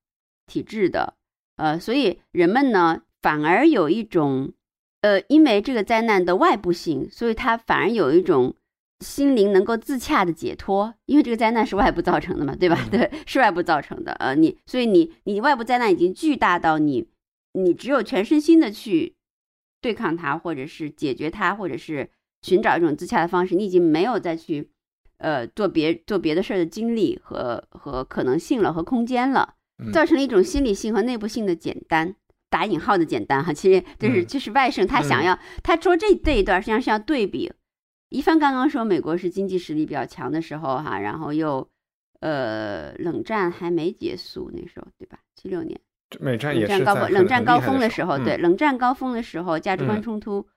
体制的，呃，所以人们呢反而有一种。呃，因为这个灾难的外部性，所以他反而有一种心灵能够自洽的解脱。因为这个灾难是外部造成的嘛，对吧？对，是外部造成的。呃，你所以你你外部灾难已经巨大到你你只有全身心的去对抗它，或者是解决它，或者是寻找一种自洽的方式，你已经没有再去呃做别做别的事儿的精力和和可能性了和空间了，造成了一种心理性和内部性的简单。打引号的简单哈，其实就是就是外甥他想要他说这这一段实际上是要对比，一帆刚刚说美国是经济实力比较强的时候哈，然后又呃冷战还没结束那时候对吧？七六年，美战也是高峰，冷战高峰的时候，对冷战高峰的时候，价值观冲突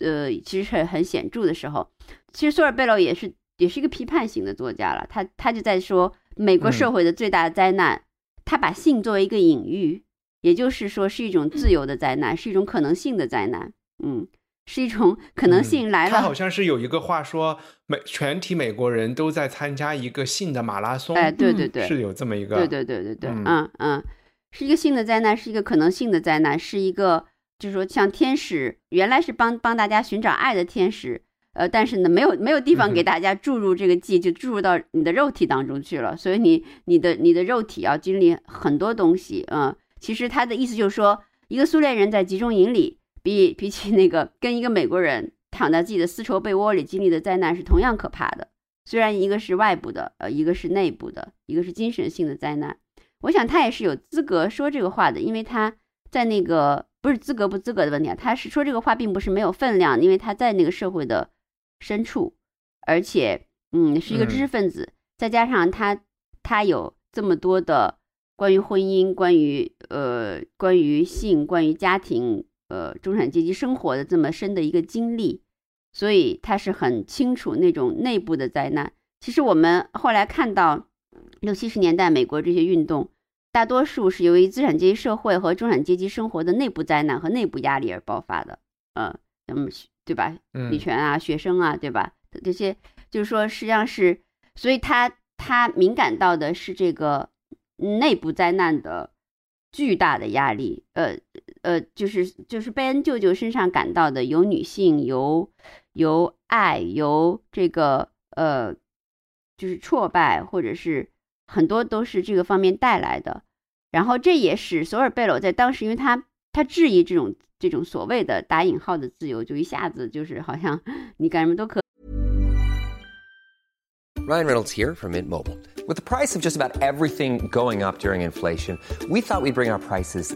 呃其实是很显著的时候，其实索尔贝洛也是也是一个批判型的作家了，他他就在说美国社会的最大的灾难，他把性作为一个隐喻。也就是说，是一种自由的灾难，是一种可能性的灾难。嗯，是一种可能性来了。他好像是有一个话说，美全体美国人都在参加一个性的马拉松。哎，对对对，是有这么一个。对对对对对，嗯嗯，是一个性的灾难，是一个可能性的灾难，是一个就是说，像天使原来是帮帮大家寻找爱的天使，呃，但是呢，没有没有地方给大家注入这个剂，就注入到你的肉体当中去了，所以你你的你的肉体要经历很多东西，嗯。其实他的意思就是说，一个苏联人在集中营里比比起那个跟一个美国人躺在自己的丝绸被窝里经历的灾难是同样可怕的。虽然一个是外部的，呃，一个是内部的，一个是精神性的灾难。我想他也是有资格说这个话的，因为他在那个不是资格不资格的问题啊，他是说这个话并不是没有分量，因为他在那个社会的深处，而且嗯是一个知识分子，再加上他他有这么多的关于婚姻、关于呃关于性、关于家庭、呃中产阶级生活的这么深的一个经历，所以他是很清楚那种内部的灾难。其实我们后来看到。六七十年代，美国这些运动，大多数是由于资产阶级社会和中产阶级生活的内部灾难和内部压力而爆发的。呃，那么对吧？女权啊，学生啊，对吧？这些就是说，实际上是，所以他他敏感到的是这个内部灾难的巨大的压力。呃呃，就是就是贝恩舅舅身上感到的，由女性，由由爱，由这个呃，就是挫败，或者是。很多都是这个方面带来的，然后这也使索尔贝罗在当时，因为他他质疑这种这种所谓的打引号的自由，就一下子就是好像你干什么都可。Ryan Reynolds here from Mint Mobile. With the price of just about everything going up during inflation, we thought we'd bring our prices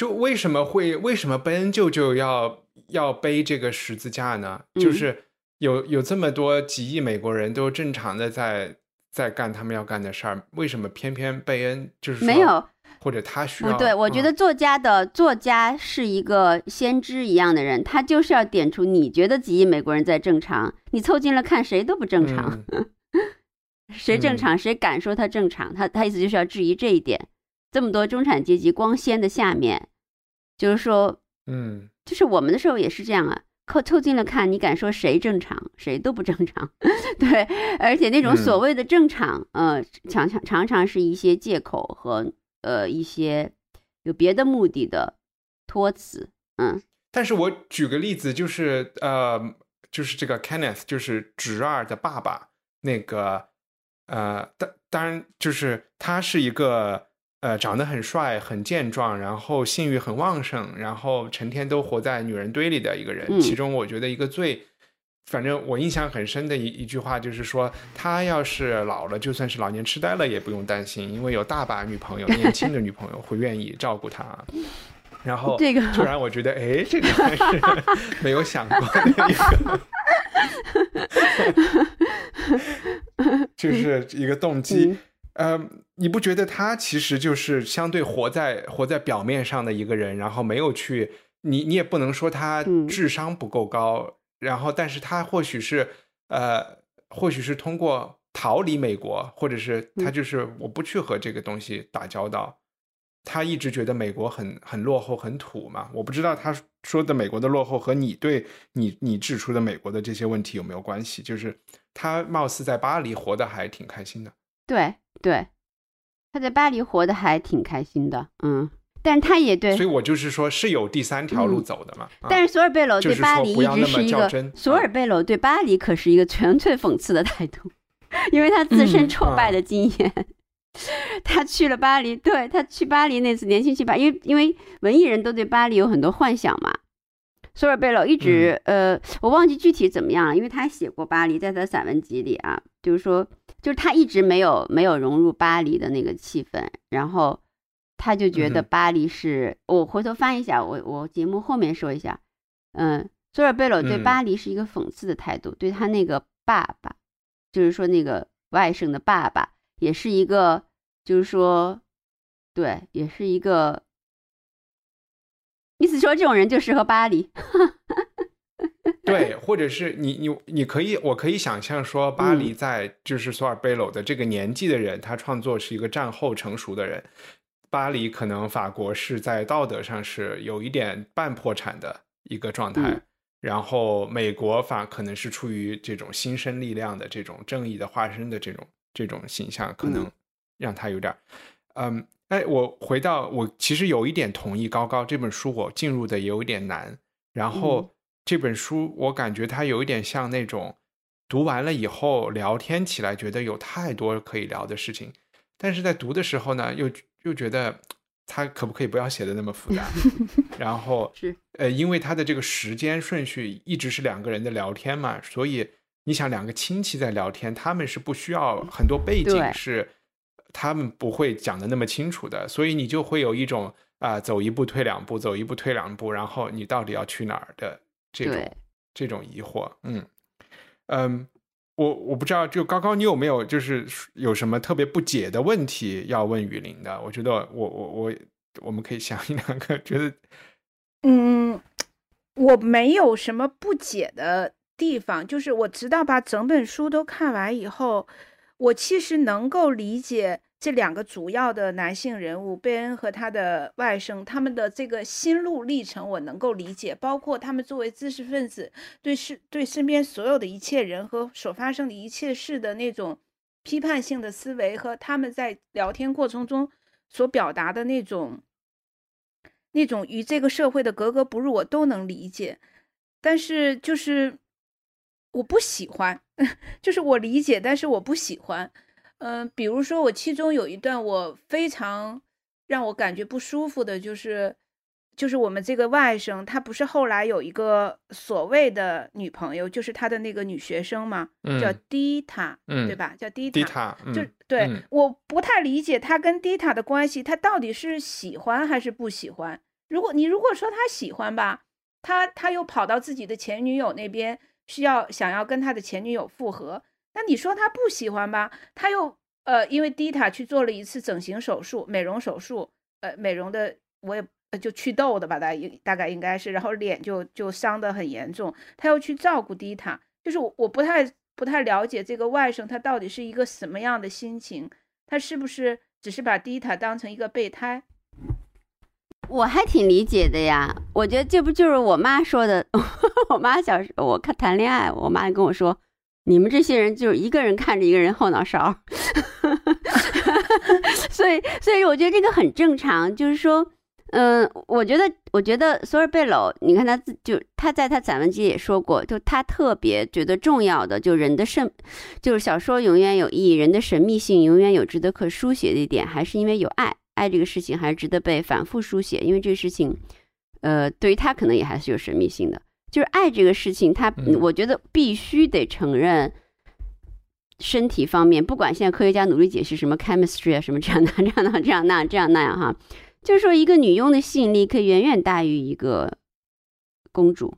就为什么会为什么贝恩舅舅要要背这个十字架呢？就是有有这么多几亿美国人都正常的在在干他们要干的事儿，为什么偏偏贝恩就是没有？或者他需要？对，我觉得作家的作家是一个先知一样的人，他就是要点出你觉得几亿美国人在正常，你凑近了看谁都不正常，谁正常谁敢说他正常？他他意思就是要质疑这一点。这么多中产阶级光鲜的下面，就是说，嗯，就是我们的时候也是这样啊。靠凑近了看，你敢说谁正常，谁都不正常。对，而且那种所谓的正常，呃，常常常常是一些借口和呃一些有别的目的的托词。嗯，但是我举个例子，就是呃，就是这个 Kenneth，就是侄儿的爸爸，那个呃，当当然就是他是一个。呃，长得很帅，很健壮，然后性欲很旺盛，然后成天都活在女人堆里的一个人。其中，我觉得一个最，反正我印象很深的一一句话就是说，他要是老了，就算是老年痴呆了，也不用担心，因为有大把女朋友，年轻的女朋友会愿意照顾他。然后，这个突然我觉得，哎，这个还是没有想过的一个，就是一个动机。呃，你不觉得他其实就是相对活在活在表面上的一个人，然后没有去，你你也不能说他智商不够高，然后但是他或许是呃，或许是通过逃离美国，或者是他就是我不去和这个东西打交道，他一直觉得美国很很落后很土嘛，我不知道他说的美国的落后和你对你你指出的美国的这些问题有没有关系？就是他貌似在巴黎活得还挺开心的。对对，他在巴黎活得还挺开心的，嗯，但是他也对，所以我就是说是有第三条路走的嘛。但是索尔贝楼对巴黎一直是一个，索尔贝楼对巴黎可是一个纯粹讽刺的态度，因为他自身挫败的经验，他去了巴黎，对他去巴黎那次年轻去巴，因为因为文艺人都对巴黎有很多幻想嘛。索尔贝楼一直，呃，我忘记具体怎么样了，因为他写过巴黎，在他散文集里啊，就是说。就是他一直没有没有融入巴黎的那个气氛，然后他就觉得巴黎是，我回头翻一下，我我节目后面说一下，嗯，索尔贝罗对嗯巴黎是一个讽刺的态度，对他那个爸爸，就是说那个外甥的爸爸，也是一个，就是说，对，也是一个，意思说这种人就适合巴黎。对，或者是你你你可以，我可以想象说，巴嗯。黎在就是索尔贝鲁的这个年纪的人，他创作是一个战后成熟的人。巴黎可能法国是在道德上是有一点半破产的一个状态，嗯。然后美国法可能是出于这种新生力量的这种正义的化身的这种这种形象，可能嗯。让他有点儿，嗯，哎，我回到我其实有一点同意高高这本书，我进入的也有一点难，然后。嗯这本书我感觉它有一点像那种读完了以后聊天起来，觉得有太多可以聊的事情，但是在读的时候呢，又又觉得它可不可以不要写的那么复杂？然后是呃，因为它的这个时间顺序一直是两个人的聊天嘛，所以你想两个亲戚在聊天，他们是不需要很多背景是他们不会讲的那么清楚的，所以你就会有一种啊、走一步退两步，走一步退两步，然后你到底要去哪儿的这种这种疑惑，嗯嗯，我我不知道，就高高你有没有就是有什么特别不解的问题要问雨林的？我觉得我我我我们可以想一两个，觉得嗯，我没有什么不解的地方，就是我直到把整本书都看完以后，我其实能够理解这两个主要的男性人物贝恩和他的外甥他们的这个心路历程，我能够理解，包括他们作为知识分子对是对身边所有的一切人和所发生的一切事的那种批判性的思维，和他们在聊天过程中所表达的那种。那种与这个社会的格格不入，我都能理解，但是就是我不喜欢，就是我理解，但是我不喜欢。嗯、比如说我其中有一段我非常让我感觉不舒服的，就是就是我们这个外甥，他不是后来有一个所谓的女朋友，就是他的那个女学生嘛，叫嗯迪塔，嗯对吧？叫迪迪塔，嗯、就对、嗯我不太理解他跟迪塔的关系，他到底是喜欢还是不喜欢？如果你如果说他喜欢吧，他他又跑到自己的前女友那边，需要想要跟他的前女友复合。那你说他不喜欢吧，他又呃，因为 Dita 去做了一次整形手术、美容手术，呃，美容的我也就祛痘的吧，大应大概应该是，然后脸就就伤得很严重，他又去照顾 Dita，，就是我我不太不太了解这个外甥他到底是一个什么样的心情，他是不是只是把 Dita 当成一个备胎？我还挺理解的呀，我觉得这不就是我妈说的。我妈小时候我看谈恋爱，我妈跟我说，你们这些人就是一个人看着一个人后脑勺。所以，所以我觉得这个很正常，就是说，嗯、我觉得，我觉得索尔贝楼，你看他自就他在他散文集也说过，就他特别觉得重要的，就人的神，就是小说永远有意义，人的神秘性永远有值得可书写的一点，还是因为有爱。爱这个事情还是值得被反复书写，因为这个事情，呃，对于他可能也还是有神秘性的。就是爱这个事情，他嗯。我觉得必须得承认，身体方面，不管现在科学家努力解释什么 chemistry 啊，什么这样那这样那这样那这样那样哈，就是说一个女佣的吸引力可以远远大于一个公主，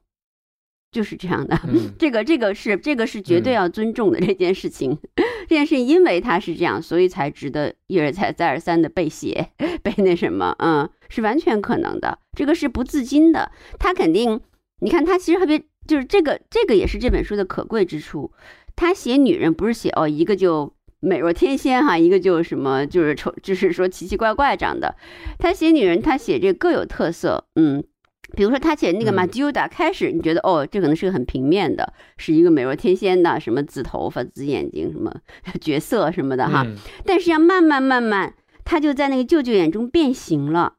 就是这样的。嗯。这个这个是这个是绝对嗯。要尊重的这件事情，这件事情因为它是这样，所以才值得一而再再而三的被写 被那什么，嗯，是完全可能的，这个是不自禁的，他肯定，你看他其实特别就是这个这个也是这本书的可贵之处，他写女人不是写哦一个就。美若天仙哈，一个就什么就是丑，就是说奇奇怪怪长的。他写女人，他写这个各有特色，嗯，比如说他写那个嗯马吉乌达，开始你觉得哦，这可能是个很平面的，是一个美若天仙的，什么紫头发、紫眼睛，什么 角色什么的哈。嗯但是要慢慢慢慢，他就在那个舅舅眼中变形了。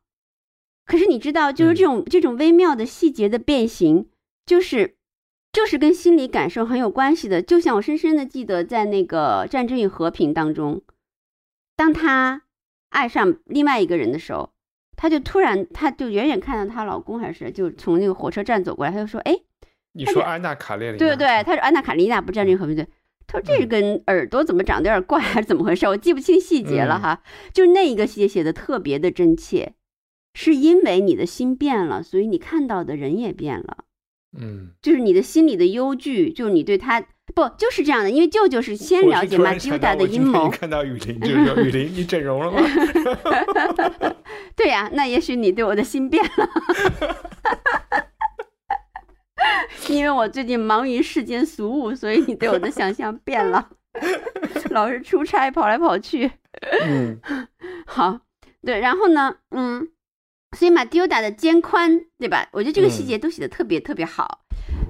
可是你知道，就是这种、这种微妙的细节的变形，就是就是跟心理感受很有关系的。就像我深深的记得，在那个《战争与和平》当中，当她爱上另外一个人的时候，她就突然，她就远远看到她老公，还是就从那个火车站走过来，她就说：“哎，你说安娜卡列琳娜？对对对，他说安娜卡列尼娜不战争与和平对。他说这跟耳朵怎么长得有点怪，还是怎么回事？我记不清细节了哈。就那一个细节写的特别的真切，是因为你的心变了，所以你看到的人也变了。嗯，就是你的心里的忧惧，就是你对他不就是这样的，因为舅舅是先了解马蒂欧达的阴谋。看到雨林就说：“ 雨林，你整容了吗？”对呀，那也许你对我的心变了，因为我最近忙于世间俗务，所以你对我的想象变了，老是出差跑来跑去。嗯，好，对，然后呢，嗯。所以马蒂欧达的肩宽，对吧？我觉得这个细节都写的特别特别好。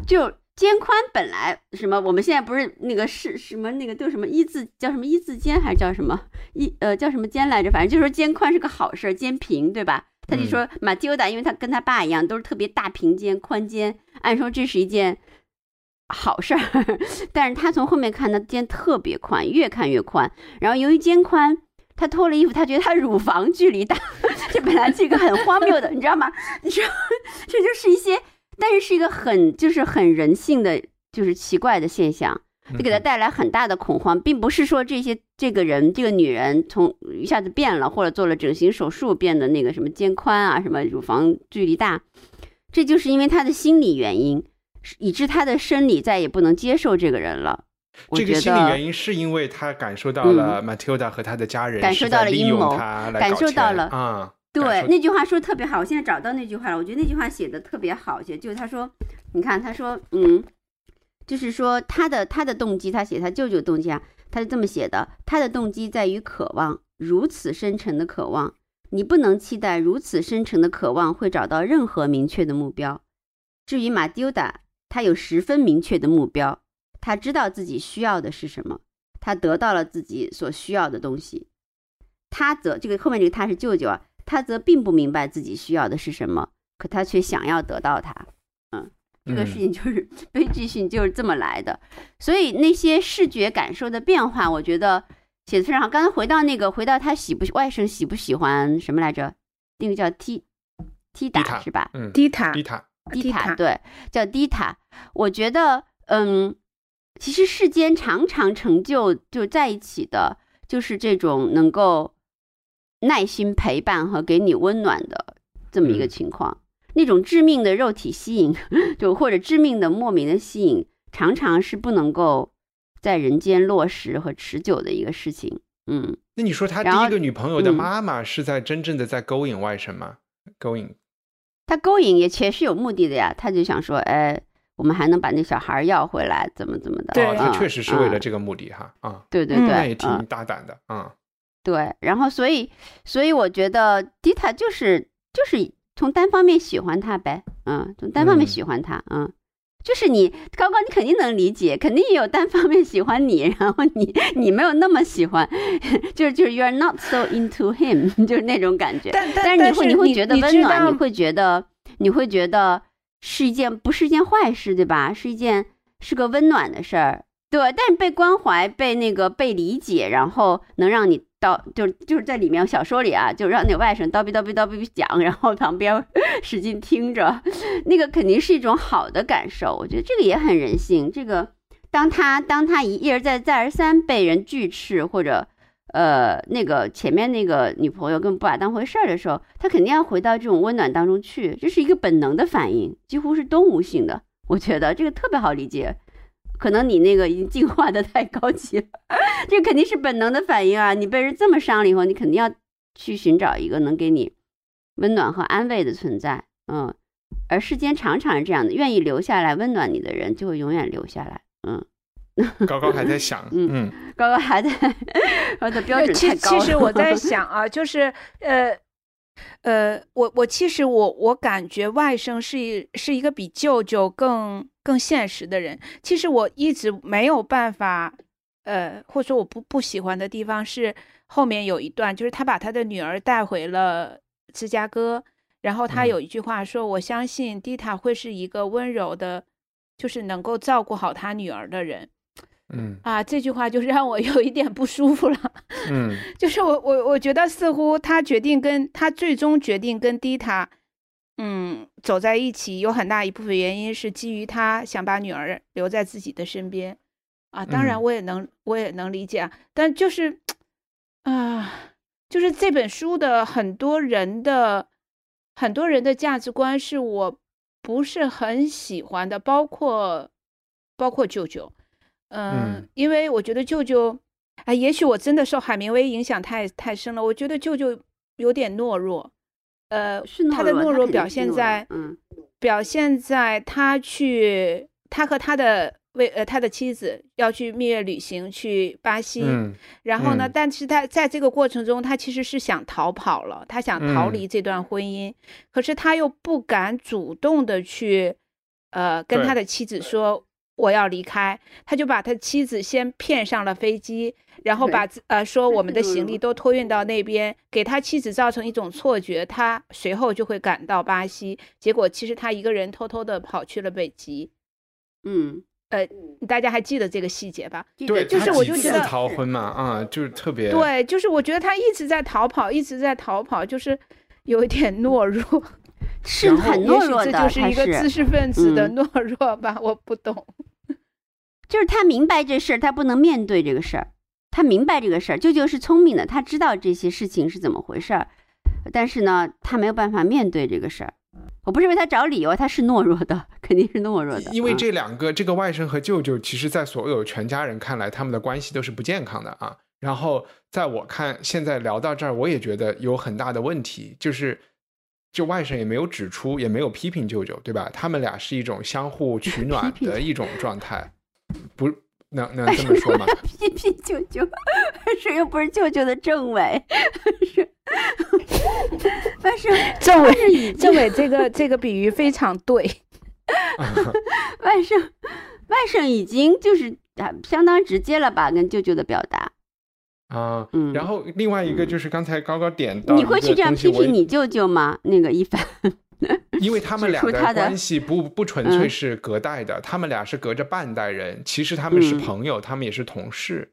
就肩宽本来什么，我们现在不是那个是什么那个都什么一字叫什么一字肩还是叫什么一呃叫什么肩来着？反正就说肩宽是个好事，肩平对吧？他就说马蒂欧达，因为他跟他爸一样都是特别大平肩宽肩，按说这是一件好事儿。但是他从后面看，他肩特别宽，越看越宽。然后由于肩宽。她脱了衣服，她觉得她乳房距离大，这本来是一个很荒谬的，你知道吗？你说这就是一些，但是是一个很就是很人性的，就是奇怪的现象，就给她带来很大的恐慌，并不是说这些这个人这个女人从一下子变了，或者做了整形手术变得那个什么肩宽啊，什么乳房距离大，这就是因为她的心理原因，以致她的生理再也不能接受这个人了。这个心理原因是因为他感受到了 Matilda 和他的家人感受到了阴谋，感受到了啊，对那句话说的特别好，我现在找到那句话了，我觉得那句话写的特别好，写就是他说，你看他说，嗯，就是说他的他的动机，他写他舅舅动机啊，他是这么写的，他的动机在于渴望，如此深沉的渴望，你不能期待如此深沉的渴望会找到任何明确的目标。至于马蒂欧达，他有十分明确的目标。他知道自己需要的是什么，他得到了自己所需要的东西。他则这个后面这个他是舅舅啊，他则并不明白自己需要的是什么，可他却想要得到它。嗯，这个事情就是悲剧性就是这么来的。所以那些视觉感受的变化，我觉得写的非常好。刚才回到那个，回到他喜不外甥喜不喜欢什么来着？那个叫 T T 打是吧？嗯，T 塔，T 塔，T 塔，对，叫 T 塔。我觉得，嗯。其实世间常常成就就在一起的，就是这种能够耐心陪伴和给你温暖的这么一个情况。那种致命的肉体吸引，就或者致命的莫名的吸引，常常是不能够在人间落实和持久的一个事情。嗯，那你说他第一个女朋友的妈妈是在真正的在勾引外甥吗？勾引？他勾引也确实有目的的呀，他就想说，哎。我们还能把那小孩要回来，怎么怎么的？对，他确实是为了这个目的哈啊！对对对，那也挺大胆的啊。对，然后所以所以我觉得迪塔就是就是从单方面喜欢他呗，嗯，从单方面喜欢他，嗯，就是你高高，你肯定能理解，肯定也有单方面喜欢你，然后你你没有那么喜欢，就是就是 you are not so into him，就是那种感觉。但但是你会你会觉得温暖，你会觉得你会觉得。是一件不是一件坏事，对吧？是一件是个温暖的事儿，对。但是被关怀、被那个被理解，然后能让你到，就就是在里面小说里啊，就让那外甥叨逼叨逼叨逼讲，然后旁边 使劲听着，那个肯定是一种好的感受。我觉得这个也很人性。这个当他当他一一而再再而三被人拒斥或者。呃，那个前面那个女朋友根本不把当回事儿的时候，他肯定要回到这种温暖当中去，这是一个本能的反应，几乎是动物性的。我觉得这个特别好理解，可能你那个已经进化的太高级了，这肯定是本能的反应啊！你被人这么伤了以后，你肯定要去寻找一个能给你温暖和安慰的存在，嗯，而世间常常是这样的，愿意留下来温暖你的人，就会永远留下来，嗯。高高还在想，嗯，高高还在，我的标准太高了。其实我在想啊，就是呃呃，我我其实我我感觉外甥是是一个比舅舅更更现实的人。其实我一直没有办法，呃，或者说我不不喜欢的地方是后面有一段，就是他把他的女儿带回了芝加哥，然后他有一句话说：“我相信蒂塔会是一个温柔的，就是能够照顾好他女儿的人。”嗯啊，这句话就让我有一点不舒服了。嗯，就是我我我觉得似乎他决定跟他最终决定跟迪塔，嗯，走在一起，有很大一部分原因是基于他想把女儿留在自己的身边。啊，当然我也能我也能理解啊，但就是啊，就是这本书的很多人的很多人的价值观是我不是很喜欢的，包括包括舅舅，嗯，因为我觉得舅舅，哎，也许我真的受海明威影响太太深了，我觉得舅舅有点懦弱，呃，他的懦弱表现在，嗯，表现在他去，他和他的。为呃，他的妻子要去蜜月旅行，去巴西。然后呢，但是他在这个过程中，他其实是想逃跑了，他想逃离这段婚姻，可是他又不敢主动的去，呃，跟他的妻子说我要离开，他就把他妻子先骗上了飞机，然后把呃说我们的行李 都托运到那边，给他妻子造成一种错觉，他随后就会赶到巴西，结果其实他一个人偷偷的跑去了北极。嗯。呃，大家还记得这个细节吧？对，就是我就觉得逃婚嘛，啊，就是特别对，就是我觉得他一直在逃跑，一直在逃跑，就是有一点懦弱，是很懦弱的。这就是一个知识分子的懦弱吧？我不懂，就是他明白这事儿，他不能面对这个事儿，他明白这个事儿，舅舅是聪明的，他知道这些事情是怎么回事儿，但是呢，他没有办法面对这个事儿。我不是为他找理由，他是懦弱的，肯定是懦弱的。因为这两个，这个外甥和舅舅，其实，在所有全家人看来，他们的关系都是不健康的啊。然后，在我看，现在聊到这儿，我也觉得有很大的问题，就是，就外甥也没有指出，也没有批评舅舅，对吧？他们俩是一种相互取 暖的一种状态，不能能这么说吗？批评舅舅，是又不是舅舅的政委，是。外甥，政委，政委，这个这个比喻非常对。外甥，外甥已经就是相当直接了吧，跟舅舅的表达。啊，嗯。然后另外一个就是刚才高高点到，你会去这样批评你舅舅吗？那个一凡，因为他们俩的关系不不纯粹是隔代的，他们俩是隔着半代人，其实他们是朋友，他们也是同事。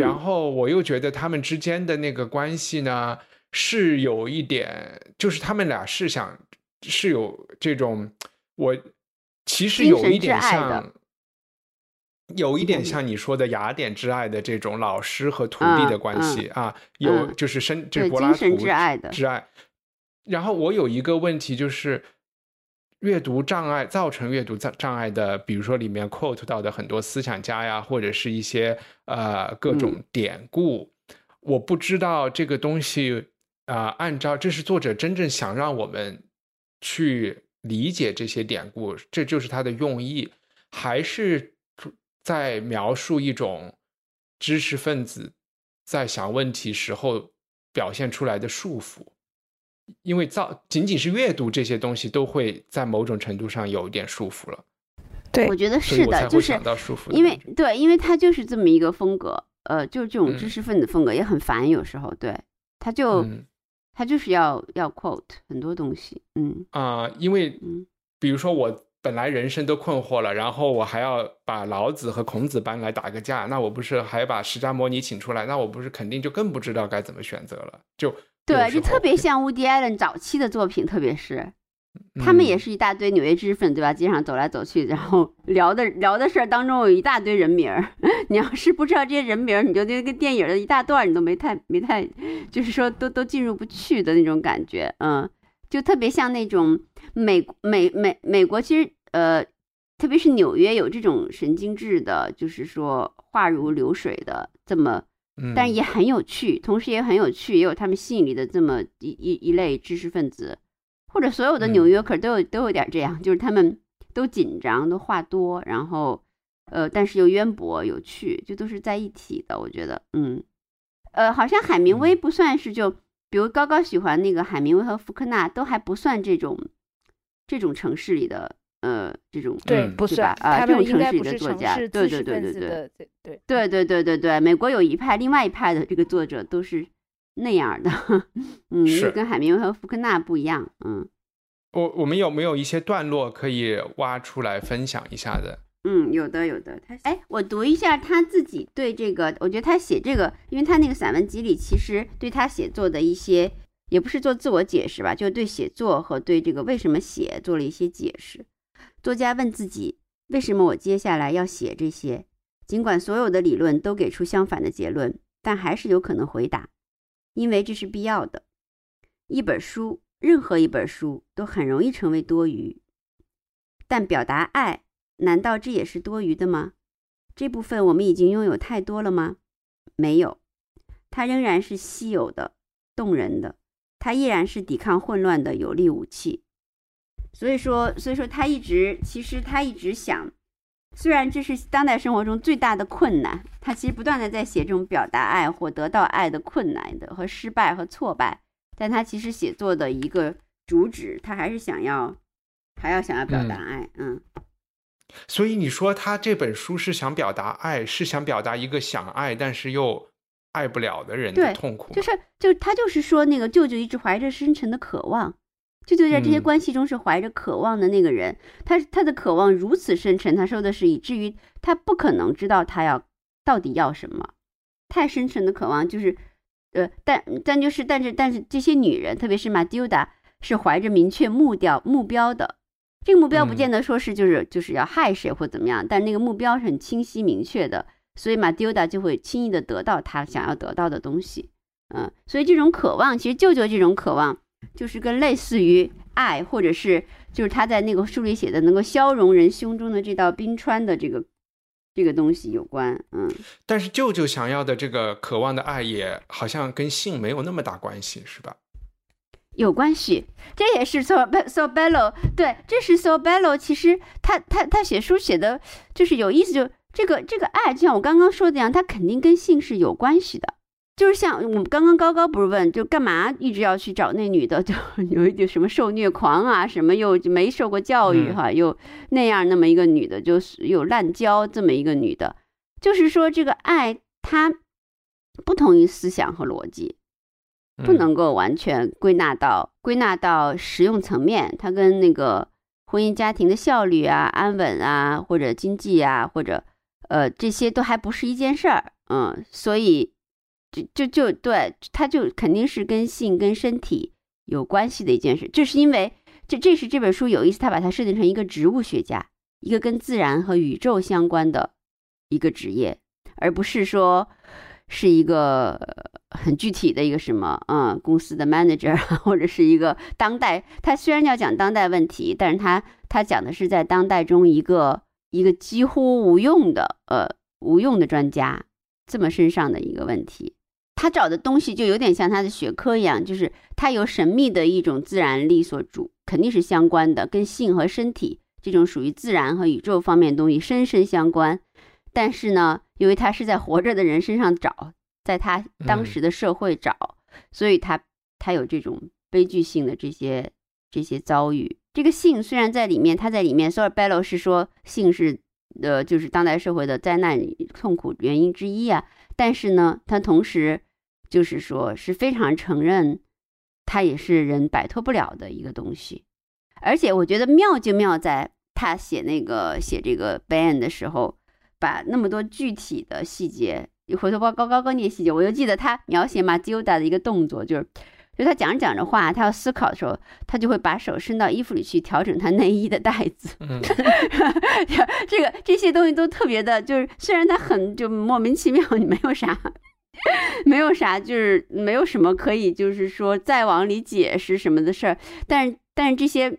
然后我又觉得他们之间的那个关系呢。是有一点，就是他们俩是想是有这种，我其实有一点像，有一点像你说的雅典之爱的这种老师和徒弟的关系啊，有就是深这柏拉图之爱的之爱。然后我有一个问题就是，阅读障碍造成阅读障障碍的，比如说里面 quote 到的很多思想家呀，或者是一些呃各种典故，我不知道这个东西。啊，按照这是作者真正想让我们去理解这些典故，这就是他的用意，还是在描述一种知识分子在想问题时候表现出来的束缚？因为造仅仅是阅读这些东西，都会在某种程度上有一点束缚了。对，我觉得是的，就是因为对，因为他就是这么一个风格，呃，就是这种知识分子风格也很烦，有时候对他就。他就是要要 quote 很多东西，嗯啊，因为比如说我本来人生都困惑了，然后我还要把老子和孔子搬来打个架，那我不是还把释迦摩尼请出来，那我不是肯定就更不知道该怎么选择了？就对，就特别像乌迪艾伦早期的作品，特别是。他们也是一大堆纽约知识分子，对吧？街上走来走去，然后聊的聊的事儿当中有一大堆人名儿。你要是不知道这些人名儿，你就那个电影的一大段你都没太没太，就是说都都进入不去的那种感觉。嗯，就特别像那种美美美美国，其实呃，特别是纽约有这种神经质的，就是说话如流水的这么，但也很有趣，同时也很有趣，也有他们吸引力的这么一一一类知识分子。或者所有的纽约客都有都有点这样，就是他们都紧张，都话多，然后呃，但是又渊博有趣，就都是在一起的。我觉得，嗯，呃，好像海明威不算是就，比如高高喜欢那个海明威和福克纳，都还不算这种这种城市里的呃这种对不是啊这种城市里的作家，对对对对对对对对对对对，美国有一派，另外一派的这个作者都是。那样的，嗯，是跟海明威和福克纳不一样，嗯。我我们有没有一些段落可以挖出来分享一下的？嗯，有的，有的。他哎，我读一下他自己对这个，我觉得他写这个，因为他那个散文集里其实对他写作的一些，也不是做自我解释吧，就对写作和对这个为什么写做了一些解释。作家问自己，为什么我接下来要写这些？尽管所有的理论都给出相反的结论，但还是有可能回答。因为这是必要的。一本书，任何一本书都很容易成为多余。但表达爱，难道这也是多余的吗？这部分我们已经拥有太多了吗？没有，它仍然是稀有的、动人的，它依然是抵抗混乱的有力武器。所以说，所以说他一直，其实他一直想，虽然这是当代生活中最大的困难，他其实不断的在写这种表达爱或得到爱的困难的和失败和挫败，但他其实写作的一个主旨，他还是想要，还要想要表达爱，嗯。所以你说他这本书是想表达爱，是想表达一个想爱但是又爱不了的人的痛苦，就是就他就是说那个舅舅一直怀着深沉的渴望。舅舅在这些关系中是怀着渴望的那个人，他他的渴望如此深沉，他说的是以至于他不可能知道他要到底要什么，太深沉的渴望就是，呃，但但就是但是但是这些女人，特别是马蒂达，是怀着明确目标目标的，这个目标不见得说是就是就是要害谁或怎么样，但那个目标是很清晰明确的，所以马蒂达就会轻易的得到他想要得到的东西，嗯，所以这种渴望，其实舅舅这种渴望。就是跟类似于爱，或者是就是他在那个书里写的能够消融人胸中的这道冰川的这个这个东西有关，嗯。但是舅舅想要的这个渴望的爱，也好像跟性没有那么大关系，是吧？有关系，这也是 So So Bello，对，这是 So Bello。其实他他他写书写的就是有意思，就这个这个爱，就像我刚刚说的一样，它肯定跟性是有关系的。就是像我们刚刚高高不是问，就干嘛一直要去找那女的？就 有一点什么受虐狂啊，什么又没受过教育哈，又那样那么一个女的，就是有滥交这么一个女的。就是说，这个爱它不同于思想和逻辑，不能够完全归纳到归纳到实用层面。它跟那个婚姻家庭的效率啊、安稳啊，或者经济啊，或者呃这些都还不是一件事儿。嗯，所以。就就就对，他就肯定是跟性跟身体有关系的一件事。这是因为这这是这本书有意思，他把它设定成一个植物学家，一个跟自然和宇宙相关的一个职业，而不是说是一个很具体的一个什么嗯公司的 manager 或者是一个当代。他虽然要讲当代问题，但是他他讲的是在当代中一个一个几乎无用的呃无用的专家这么身上的一个问题。他找的东西就有点像他的学科一样，就是他有神秘的一种自然力所主，肯定是相关的，跟性和身体这种属于自然和宇宙方面东西深深相关。但是呢，因为他是在活着的人身上找，在他当时的社会找，所以他他有这种悲剧性的这些这些遭遇。这个性虽然在里面，他在里面，索尔贝洛是说性是呃就是当代社会的灾难痛苦原因之一啊，但是呢，他同时。就是说，是非常承认，它也是人摆脱不了的一个东西。而且我觉得妙就妙在，他写那个写这个 ban 的时候，把那么多具体的细节，你回头包高高高那些细节，我就记得他描写马蒂欧达的一个动作，就是，就他讲着讲着话，他要思考的时候，他就会把手伸到衣服里去调整他内衣的带子。嗯，这个这些东西都特别的，就是虽然他很就莫名其妙，你没有啥。没有啥，就是没有什么可以，就是说再往里解释什么的事儿。但是，但是这些，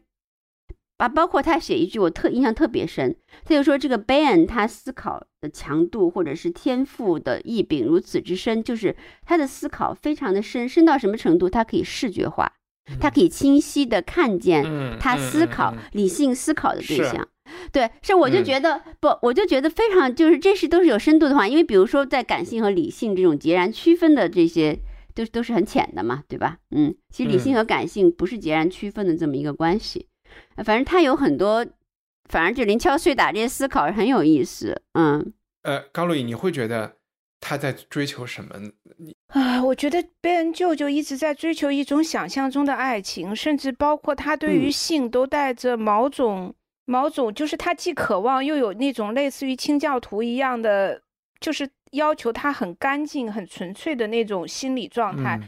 啊，包括他写一句，我特印象特别深。他就说，这个 Ben 他思考的强度或者是天赋的异禀如此之深，就是他的思考非常的深，深到什么程度？他可以视觉化，他可以清晰的看见他思考、理性思考的对象。对，是我就觉得不，我就觉得非常就是这是都是有深度的话，因为比如说在感性和理性这种截然区分的这些，都都是很浅的嘛，对吧？嗯，其实理性和感性不是截然区分的这么一个关系。反正他有很多，反正就零敲碎打这些思考很有意思。嗯，呃，高露颖，你会觉得他在追求什么？你啊，我觉得贝恩舅舅一直在追求一种想象中的爱情，甚至包括他对于性都带着某种。某种就是他，既渴望又有那种类似于清教徒一样的，就是要求他很干净、很纯粹的那种心理状态。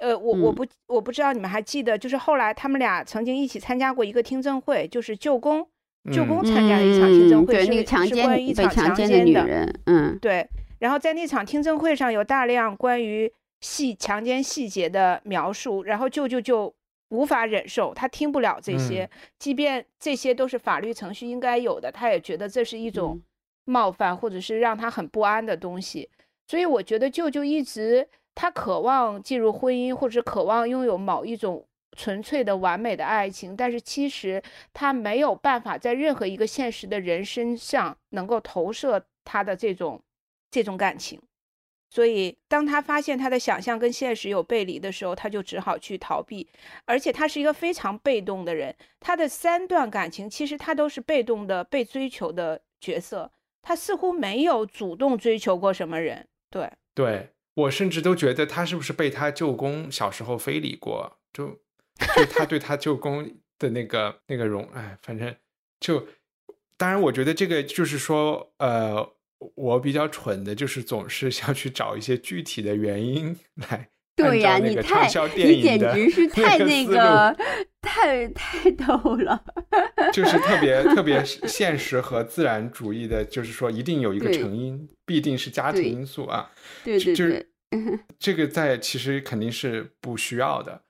呃，我我不我不知道你们还记得，就是后来他们俩曾经一起参加过一个听证会，就是舅公舅公参加了一场听证会，是强奸关于一场强奸的女人。嗯，对。然后在那场听证会上有大量关于细强奸细节的描述，然后舅舅就无法忍受，他听不了这些，即便这些都是法律程序应该有的，他也觉得这是一种冒犯，或者是让他很不安的东西。所以我觉得舅舅一直他渴望进入婚姻，或者渴望拥有某一种纯粹的完美的爱情，但是其实他没有办法在任何一个现实的人身上能够投射他的这种这种感情。所以，当他发现他的想象跟现实有背离的时候，他就只好去逃避。而且，他是一个非常被动的人。他的三段感情，其实他都是被动的、被追求的角色。他似乎没有主动追求过什么人。对，对我甚至都觉得他是不是被他舅公小时候非礼过？就就他对他舅公的那个那个容，哎，反正就，当然，我觉得这个就是说，呃。我比较蠢的，就是总是想去找一些具体的原因来。对呀，你太你简直是 太那个太太逗了。就是特别特别 现实和自然主义的，就是说一定有一个成因，必定是家庭因素啊。对对对，这个在其实肯定是不需要的。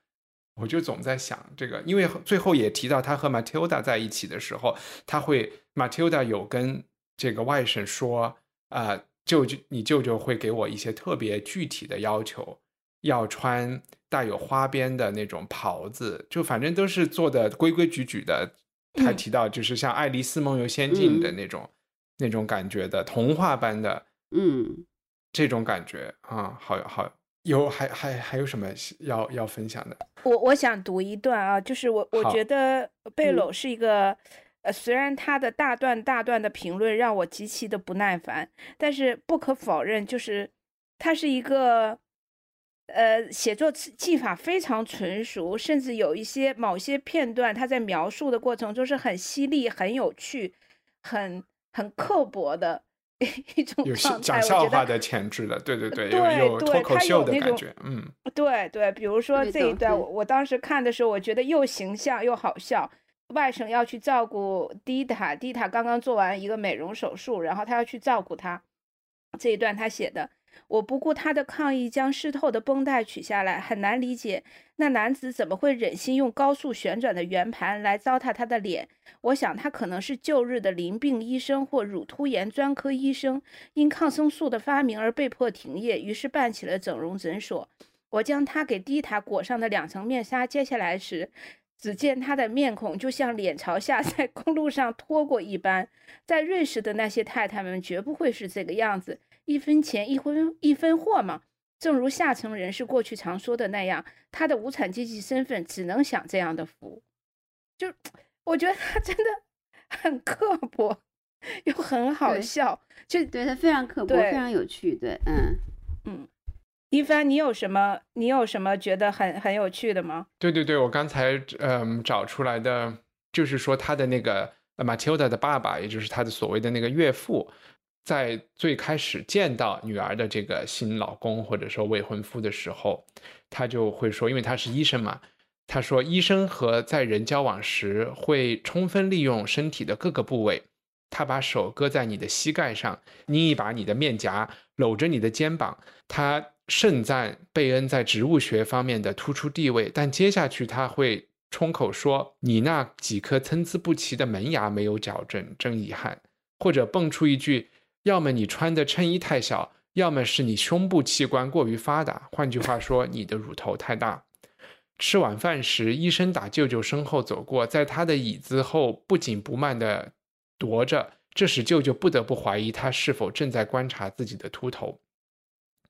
我就总在想这个，因为最后也提到他和 Matilda 在一起的时候，他会 Matilda 有跟这个外甥说。啊，舅舅，你舅舅会给我一些特别具体的要求，要穿带有花边的那种袍子，就反正都是做的规规矩矩的。他提到就是像《爱丽丝梦游仙境》的那种那种感觉的童话般的，嗯，这种感觉啊，好好有还还还有什么要要分享的？我我想读一段啊，就是我我觉得贝鲁是一个。呃，虽然他的大段大段的评论让我极其的不耐烦，但是不可否认，就是他是一个，呃，写作技法非常纯熟，甚至有一些某些片段，他在描述的过程中是很犀利、很有趣、很很刻薄的 一种有。讲笑话的潜质的，对对对，有有脱口秀的感觉，嗯，对对，比如说这一段，我我当时看的时候，我觉得又形象又好笑。外甥要去照顾迪塔，迪塔刚刚做完一个美容手术，然后他要去照顾他。这一段他写的，我不顾他的抗议，将湿透的绷带取下来，很难理解那男子怎么会忍心用高速旋转的圆盘来糟蹋他的脸。我想他可能是旧日的淋病医生或乳突炎专科医生，因抗生素的发明而被迫停业，于是办起了整容诊所。我将他给迪塔裹上的两层面纱揭下来时。只见他的面孔就像脸朝下在公路上拖过一般，在瑞士的那些太太们绝不会是这个样子，一分钱一分一分货嘛。正如下层人士过去常说的那样，他的无产阶级身份只能享这样的福。就我觉得他真的很刻薄，又很好笑，就对他非常刻薄，非常有趣。对，嗯嗯。一帆，你有什么？你有什么觉得很很有趣的吗？对对对，我刚才嗯找出来的，就是说他的那个 Matilda 的爸爸，也就是他的所谓的那个岳父，在最开始见到女儿的这个新老公或者说未婚夫的时候，他就会说，因为他是医生嘛，他说医生和在人交往时会充分利用身体的各个部位。他把手搁在你的膝盖上，捏一把你的面颊，搂着你的肩膀。他盛赞贝恩在植物学方面的突出地位，但接下去他会冲口说：“你那几颗参差不齐的门牙没有矫正，真遗憾。”或者蹦出一句：“要么你穿的衬衣太小，要么是你胸部器官过于发达。换句话说，你的乳头太大。”吃晚饭时，医生打舅舅身后走过，在他的椅子后不紧不慢的。踱着，这使舅舅不得不怀疑他是否正在观察自己的秃头。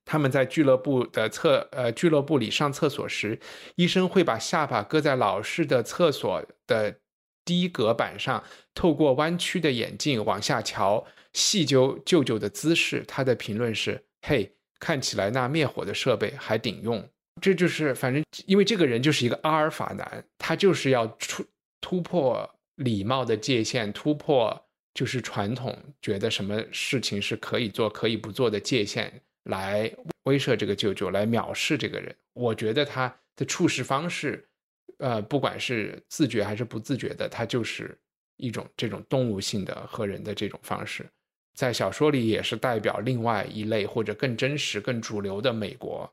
他们在俱乐部的厕呃俱乐部里上厕所时，医生会把下巴搁在老式的厕所的低隔板上，透过弯曲的眼镜往下瞧，细究舅舅的姿势。他的评论是：“嘿，看起来那灭火的设备还顶用。”这就是反正因为这个人就是一个阿尔法男，他就是要出突破。礼貌的界限突破，就是传统觉得什么事情是可以做可以不做的界限，来威慑这个舅舅，来藐视这个人。我觉得他的处事方式，呃，不管是自觉还是不自觉的，他就是一种这种动物性的和人的这种方式，在小说里也是代表另外一类或者更真实、更主流的美国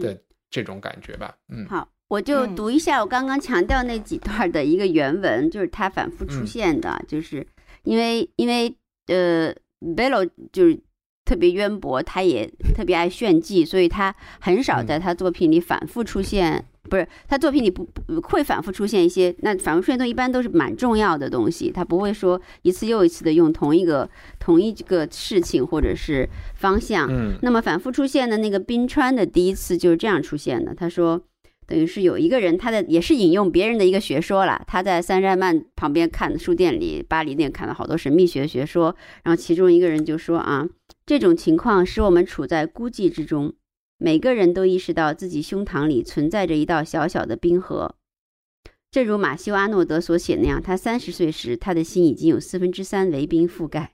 的这种感觉吧。嗯，好。我就嗯读一下我刚刚强调那几段的一个原文，就是它反复出嗯现的，就是因为因为呃，Bello 就是特别渊博，他也特别爱炫技，所以他很少嗯在他作品里反复出现，不是他作品里不不会反复出现一些，那反复出现都一般都是蛮重要的东西，他不会说一次又一次的用同一个同一个事情或者是方向，嗯那么反复出现的那个冰川的第一次就是这样出现的。他说，等于是有一个人，他的也是引用别人的一个学说啦。他在三山曼旁边看的书店里，巴黎店看了好多神秘学学说，然后其中一个人就说啊，这种情况使我们处在孤寂之中，每个人都意识到自己胸膛里存在着一道小小的冰河。正如马修·阿诺德所写那样，他三十岁时，他的心已经有四分之三为冰覆盖。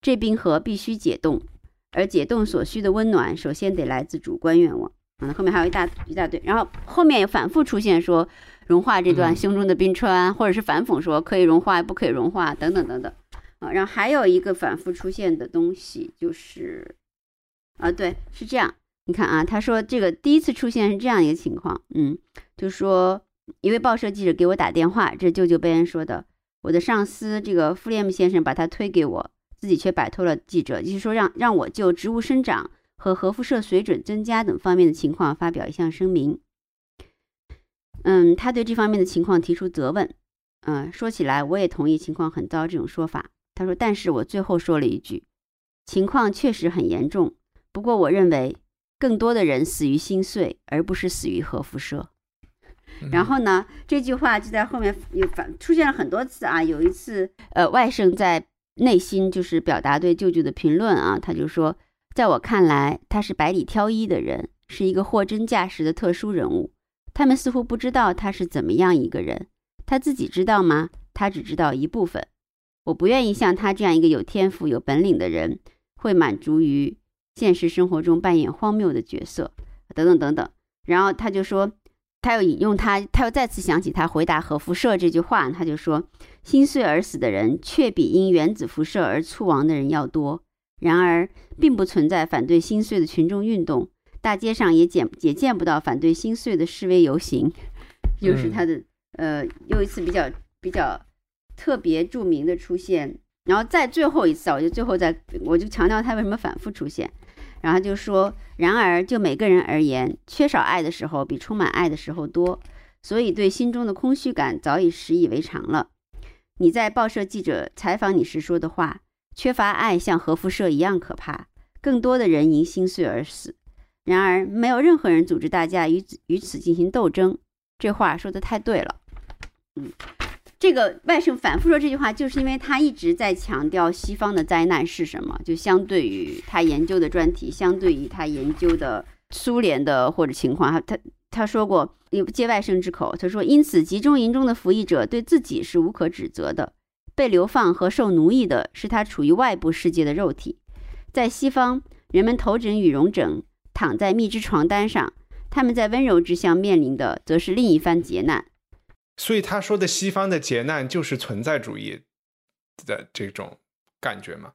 这冰河必须解冻，而解冻所需的温暖，首先得来自主观愿望。嗯，后面还有一大一大堆，然后后面也反复出现说融化这段嗯胸中的冰川，或者是反讽说可以融化不可以融化等等等等。啊，然后还有一个反复出现的东西就是，啊，对，是这样。你看啊，他说这个第一次出现是这样一个情况，嗯，就说一位报社记者给我打电话，这舅舅贝恩说的，我的上司这个弗列姆先生把他推给我，自己却摆脱了记者，就是说让让我就植物生长和核辐射水准增加等方面的情况发表一项声明。嗯，他对这方面的情况提出责问。嗯，说起来我也同意情况很糟这种说法。他说，但是我最后说了一句，情况确实很严重，不过我认为更多的人死于心碎，而不是死于核辐射。然后呢，这句话就在后面有反出现了很多次啊。有一次，呃，外甥在内心就是表达对舅舅的评论啊，他就说，在我看来，他是百里挑一的人，是一个货真价实的特殊人物。他们似乎不知道他是怎么样一个人，他自己知道吗？他只知道一部分。我不愿意像他这样一个有天赋、有本领的人，会满足于现实生活中扮演荒谬的角色，等等等等。然后他就说。他又引用他，他又再次想起他回答核辐射这句话，他就说：“心碎而死的人，却比因原子辐射而猝亡的人要多。然而，并不存在反对心碎的群众运动，大街上也见也见不到反对心碎的示威游行。”又是他的、呃，又一次比较比较特别著名的出现。然后再最后一次，我就最后再我就强调他为什么反复出现。然后就说，然而就每个人而言，缺少爱的时候比充满爱的时候多，所以对心中的空虚感早已习以为常了。你在报社记者采访你时说的话，缺乏爱像核辐射一样可怕，更多的人因心碎而死。然而，没有任何人组织大家与此与此进行斗争。这话说的太对了。嗯。这个外甥反复说这句话，就是因为他一直在强调西方的灾难是什么，就相对于他研究的专题，相对于他研究的苏联的或者情况，他他说过，借外甥之口，他说，因此集中营中的服役者对自己是无可指责的，被流放和受奴役的是他处于外部世界的肉体。在西方，人们头枕羽绒枕，躺在蜜汁床单上，他们在温柔之乡面临的则是另一番劫难。所以他说的西方的劫难就是存在主义的这种感觉吗？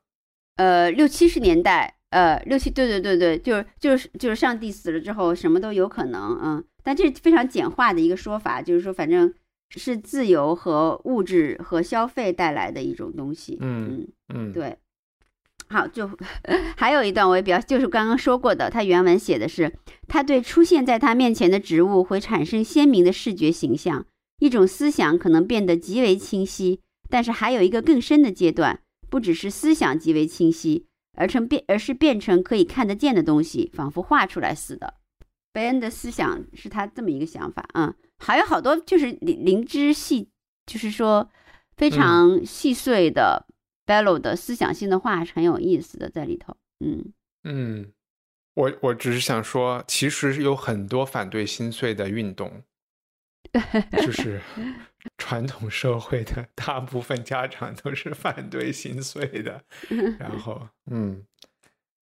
呃，六七十年代，呃，六七对对对对，就是就是就是上帝死了之后什么都有可能，嗯，但这是非常简化的一个说法，就是说反正是自由和物质和消费带来的一种东西，嗯嗯，对。好，就 还有一段我也比较，就是刚刚说过的，他原文写的是，他对出现在他面前的植物会产生鲜明的视觉形象。一种思想可能变得极为清晰，但是还有一个更深的阶段，不只是思想极为清晰，而成变，而是变成可以看得见的东西，仿佛画出来似的。贝恩的思想是他这么一个想法啊、嗯，还有好多就是灵灵芝细，就是说非常细碎的 Bellow 的思想性的话是很有意思的在里头。嗯嗯，我我只是想说，其实有很多反对心碎的运动。就是传统社会的大部分家长都是反对心碎的，然后嗯，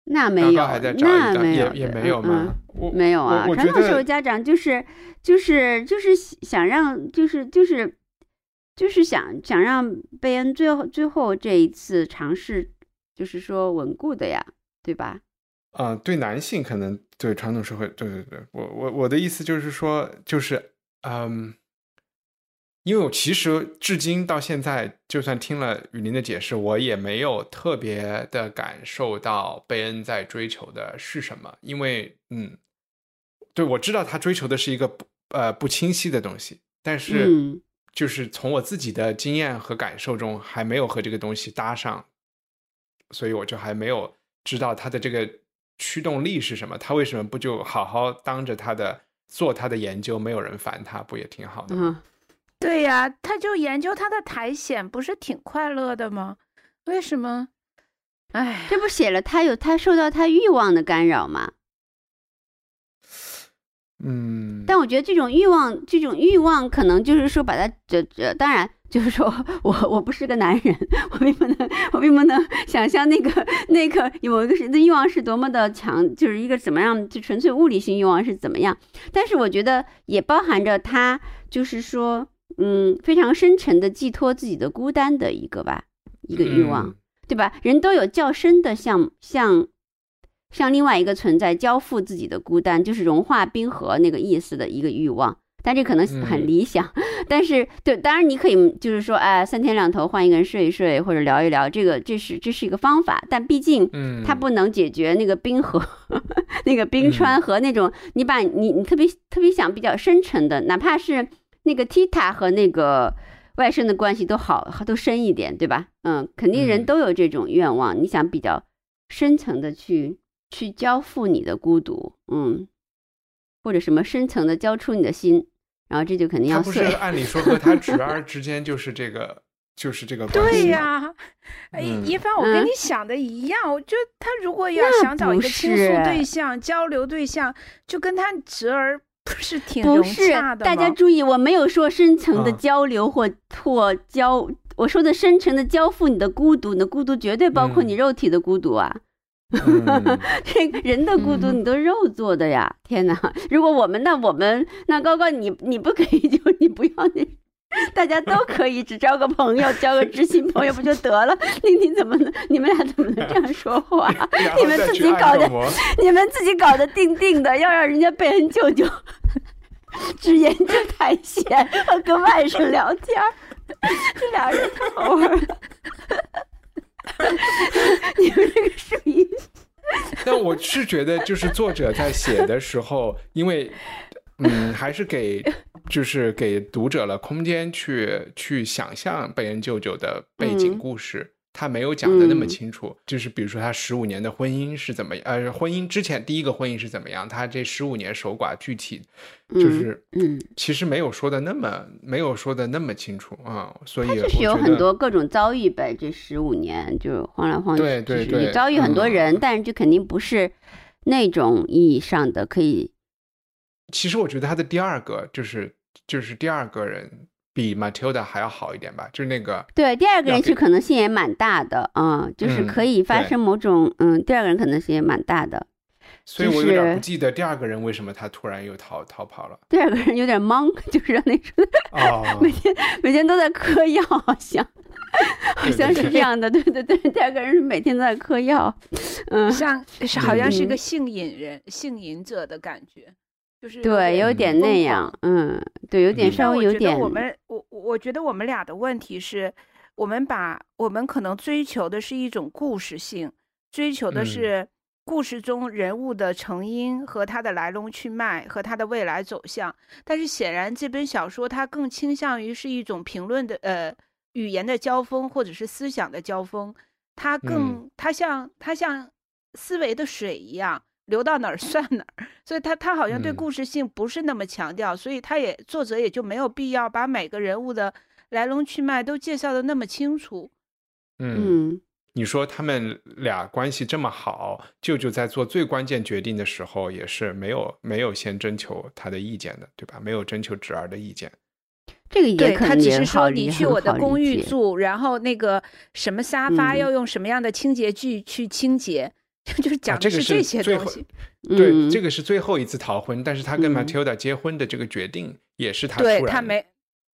那没有，那没有，也也没有吗？嗯、没有啊，传统社会家长就是就是就是想让就是就是就是想想让贝恩最后最后这一次尝试，就是说稳固的呀，对吧？啊、呃，对男性可能对传统社会，对对对，我我我的意思就是说，就是嗯，因为我其实至今到现在，就算听了雨林的解释，我也没有特别的感受到贝恩在追求的是什么，因为嗯，对我知道他追求的是一个不呃不清晰的东西，但是嗯就是从我自己的经验和感受中，还没有和这个东西搭上，所以我就还没有知道他的这个驱动力是什么。他为什么不就好好当着他的做他的研究，没有人烦他，不也挺好的吗？嗯，对呀，他就研究他的苔藓，不是挺快乐的吗？为什么？哎，这不写了他有他受到他欲望的干扰吗？嗯，但我觉得这种欲望，这种欲望可能就是说把它这这，当然就是说我我不是个男人，我并不能我并不能想象那个那个有一个是的欲望是多么的强，就是一个怎么样，就纯粹物理性欲望是怎么样。但是我觉得也包含着他就是说，嗯，非常深沉的寄托自己的孤单的一个吧，一个欲望，嗯对吧？人都有较深的向向向另外一个存在交付自己的孤单，就是融化冰河那个意思的一个欲望。但这可能很嗯理想，但是对，当然你可以就是说，哎，三天两头换一个人睡一睡，或者聊一聊，这个这是这是一个方法，但毕竟嗯，它不能解决那个冰河、那个冰川和那种你把你你特别特别想比较深沉的，哪怕是那个 Tita 和那个外甥的关系都好都深一点，对吧？嗯，肯定人嗯。都有这种愿望，你想比较深层的去去交付你的孤独，嗯，或者什么深层的交出你的心，然后这就肯定他不是。按理说和他侄儿之间就是这个就是这个关对系吗呀，哎嗯一帆，我跟嗯你想的一样，我觉得他如果要想找一个倾诉对象、交流对象，就跟他侄儿不是挺融不是洽，的吗大家注意，我没有说深层的啊交流或或交，我说的深层的交付你的孤独，你的孤独绝对包括你嗯肉体的孤独啊。嗯 这个人的孤独，嗯你都肉做的呀！天哪，如果我们那我们那高高你你不可以就你不要你，大家都可以只交个朋友，交个知心朋友不就得了？你你怎么能你们俩怎么能这样说话？你们自己搞的你们自己搞的定定的，要让人家贝恩舅舅只研究苔藓和跟外甥聊天儿，这俩人太好玩儿，你们这个声音 但我是觉得，就是作者在写的时候，因为嗯，还是给就是给读者了空间去去想象贝恩舅舅的背景嗯故事。他没有讲的那么嗯清楚，就是比如说他十五年的婚姻是怎么，呃，婚姻之前第一个婚姻是怎么样，他这十五年守寡具体就是嗯，其实没有说的那么没有说的那么清楚啊，所以他就是有很多各种遭遇呗。这十五年就晃来晃去，对对对遭遇很多人，嗯但是这肯定不是那种意义上的可以。其实我觉得他的第二个就是就是第二个人比 Matilda 还要好一点吧，就是那个对，第二个人其实可能性也蛮大的啊、就是嗯可以发生某种嗯，第二个人可能性也蛮大的。所以我有点不记得第二个人为什么他突然又逃逃跑了。第二个人有点懵，就是让那种哦，每天每天都在嗑药，好像好像是这样的，对对对，第二个人是每天都在嗑药，嗯，像是好像是个性瘾人、性瘾者的感觉，就是对，有点那样，嗯，对，有点嗯稍微有点我，我们我我觉得我们俩的问题是，我们把我们可能追求的是一种故事性，追求的嗯是故事中人物的成因和他的来龙去脉和他的未来走向。但是显然这本小说它更倾向于是一种评论的呃语言的交锋或者是思想的交锋，它更、它像它像思维的水一样。流到哪儿 算哪儿，所以他他好像对嗯故事性不是那么强调，所以他也作者也就没有必要把每个人物的来龙去脉都介绍的那么清楚。嗯，嗯，你说他们俩关系这么好，舅舅在做最关键决定的时候，也是没有没有先征求他的意见的，对吧？没有征求侄儿的意见。这个也对他只是说你去我的公寓住，然后那个什么沙发嗯要用什么样的清洁剂去清洁，就是讲啊这个的是最后些东西。对，嗯这个是最后一次逃婚，但是他跟嗯 Matilda 结婚的这个决定也是他突然对他没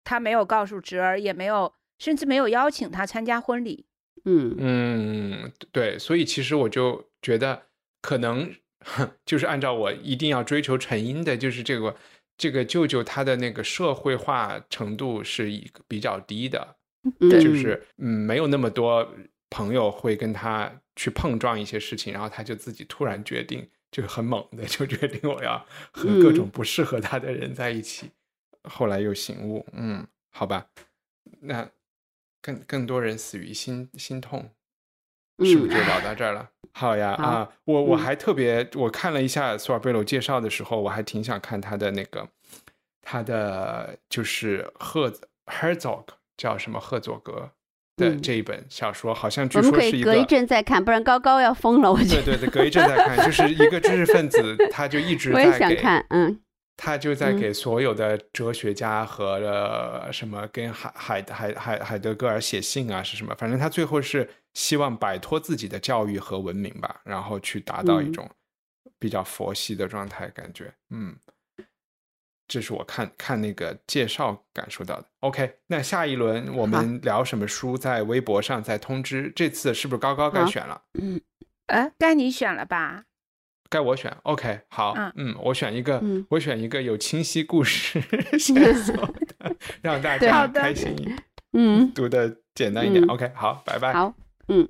他没有告诉侄儿，也没有甚至没有邀请他参加婚礼。嗯嗯，对，所以其实我就觉得，可能 就是按照我一定要追求成因的，就是这个这个舅舅他的那个社会化程度是一个比较低的，就是嗯没有那么多朋友会跟他去碰撞一些事情，然后他就自己突然决定，就很猛的就决定我要和各种不适合他的人在一起，后来又醒悟，嗯，好吧，那更更多人死于心心痛。是不是就聊到这儿了？好呀啊，我我还特别，我看了一下索尔贝罗介绍的时候，我还挺想看他的那个，他的就是赫 Herzog 叫什么赫佐格的这一本小说，好像据说是一个。隔一阵再看，不然高高要疯了。我觉得对对对，隔一阵再看，就是一个知识分子，他就一直在。我也想看，嗯。他就在给所有的哲学家和什么跟海海海海海德格尔写信啊，是什么？反正他最后是希望摆脱自己的教育和文明吧，然后去达到一种比较佛系的状态，感觉嗯，这是我看看那个介绍感受到的。OK，那下一轮我们聊什么书，在微博上再通知。这次是不是高高该选了？嗯，哎，该你选了吧？该我选，OK，好，嗯，我选一个，我选一个有清晰故事 线索的，让大家开心，嗯，读的简单一点，OK，好，拜拜，好，嗯。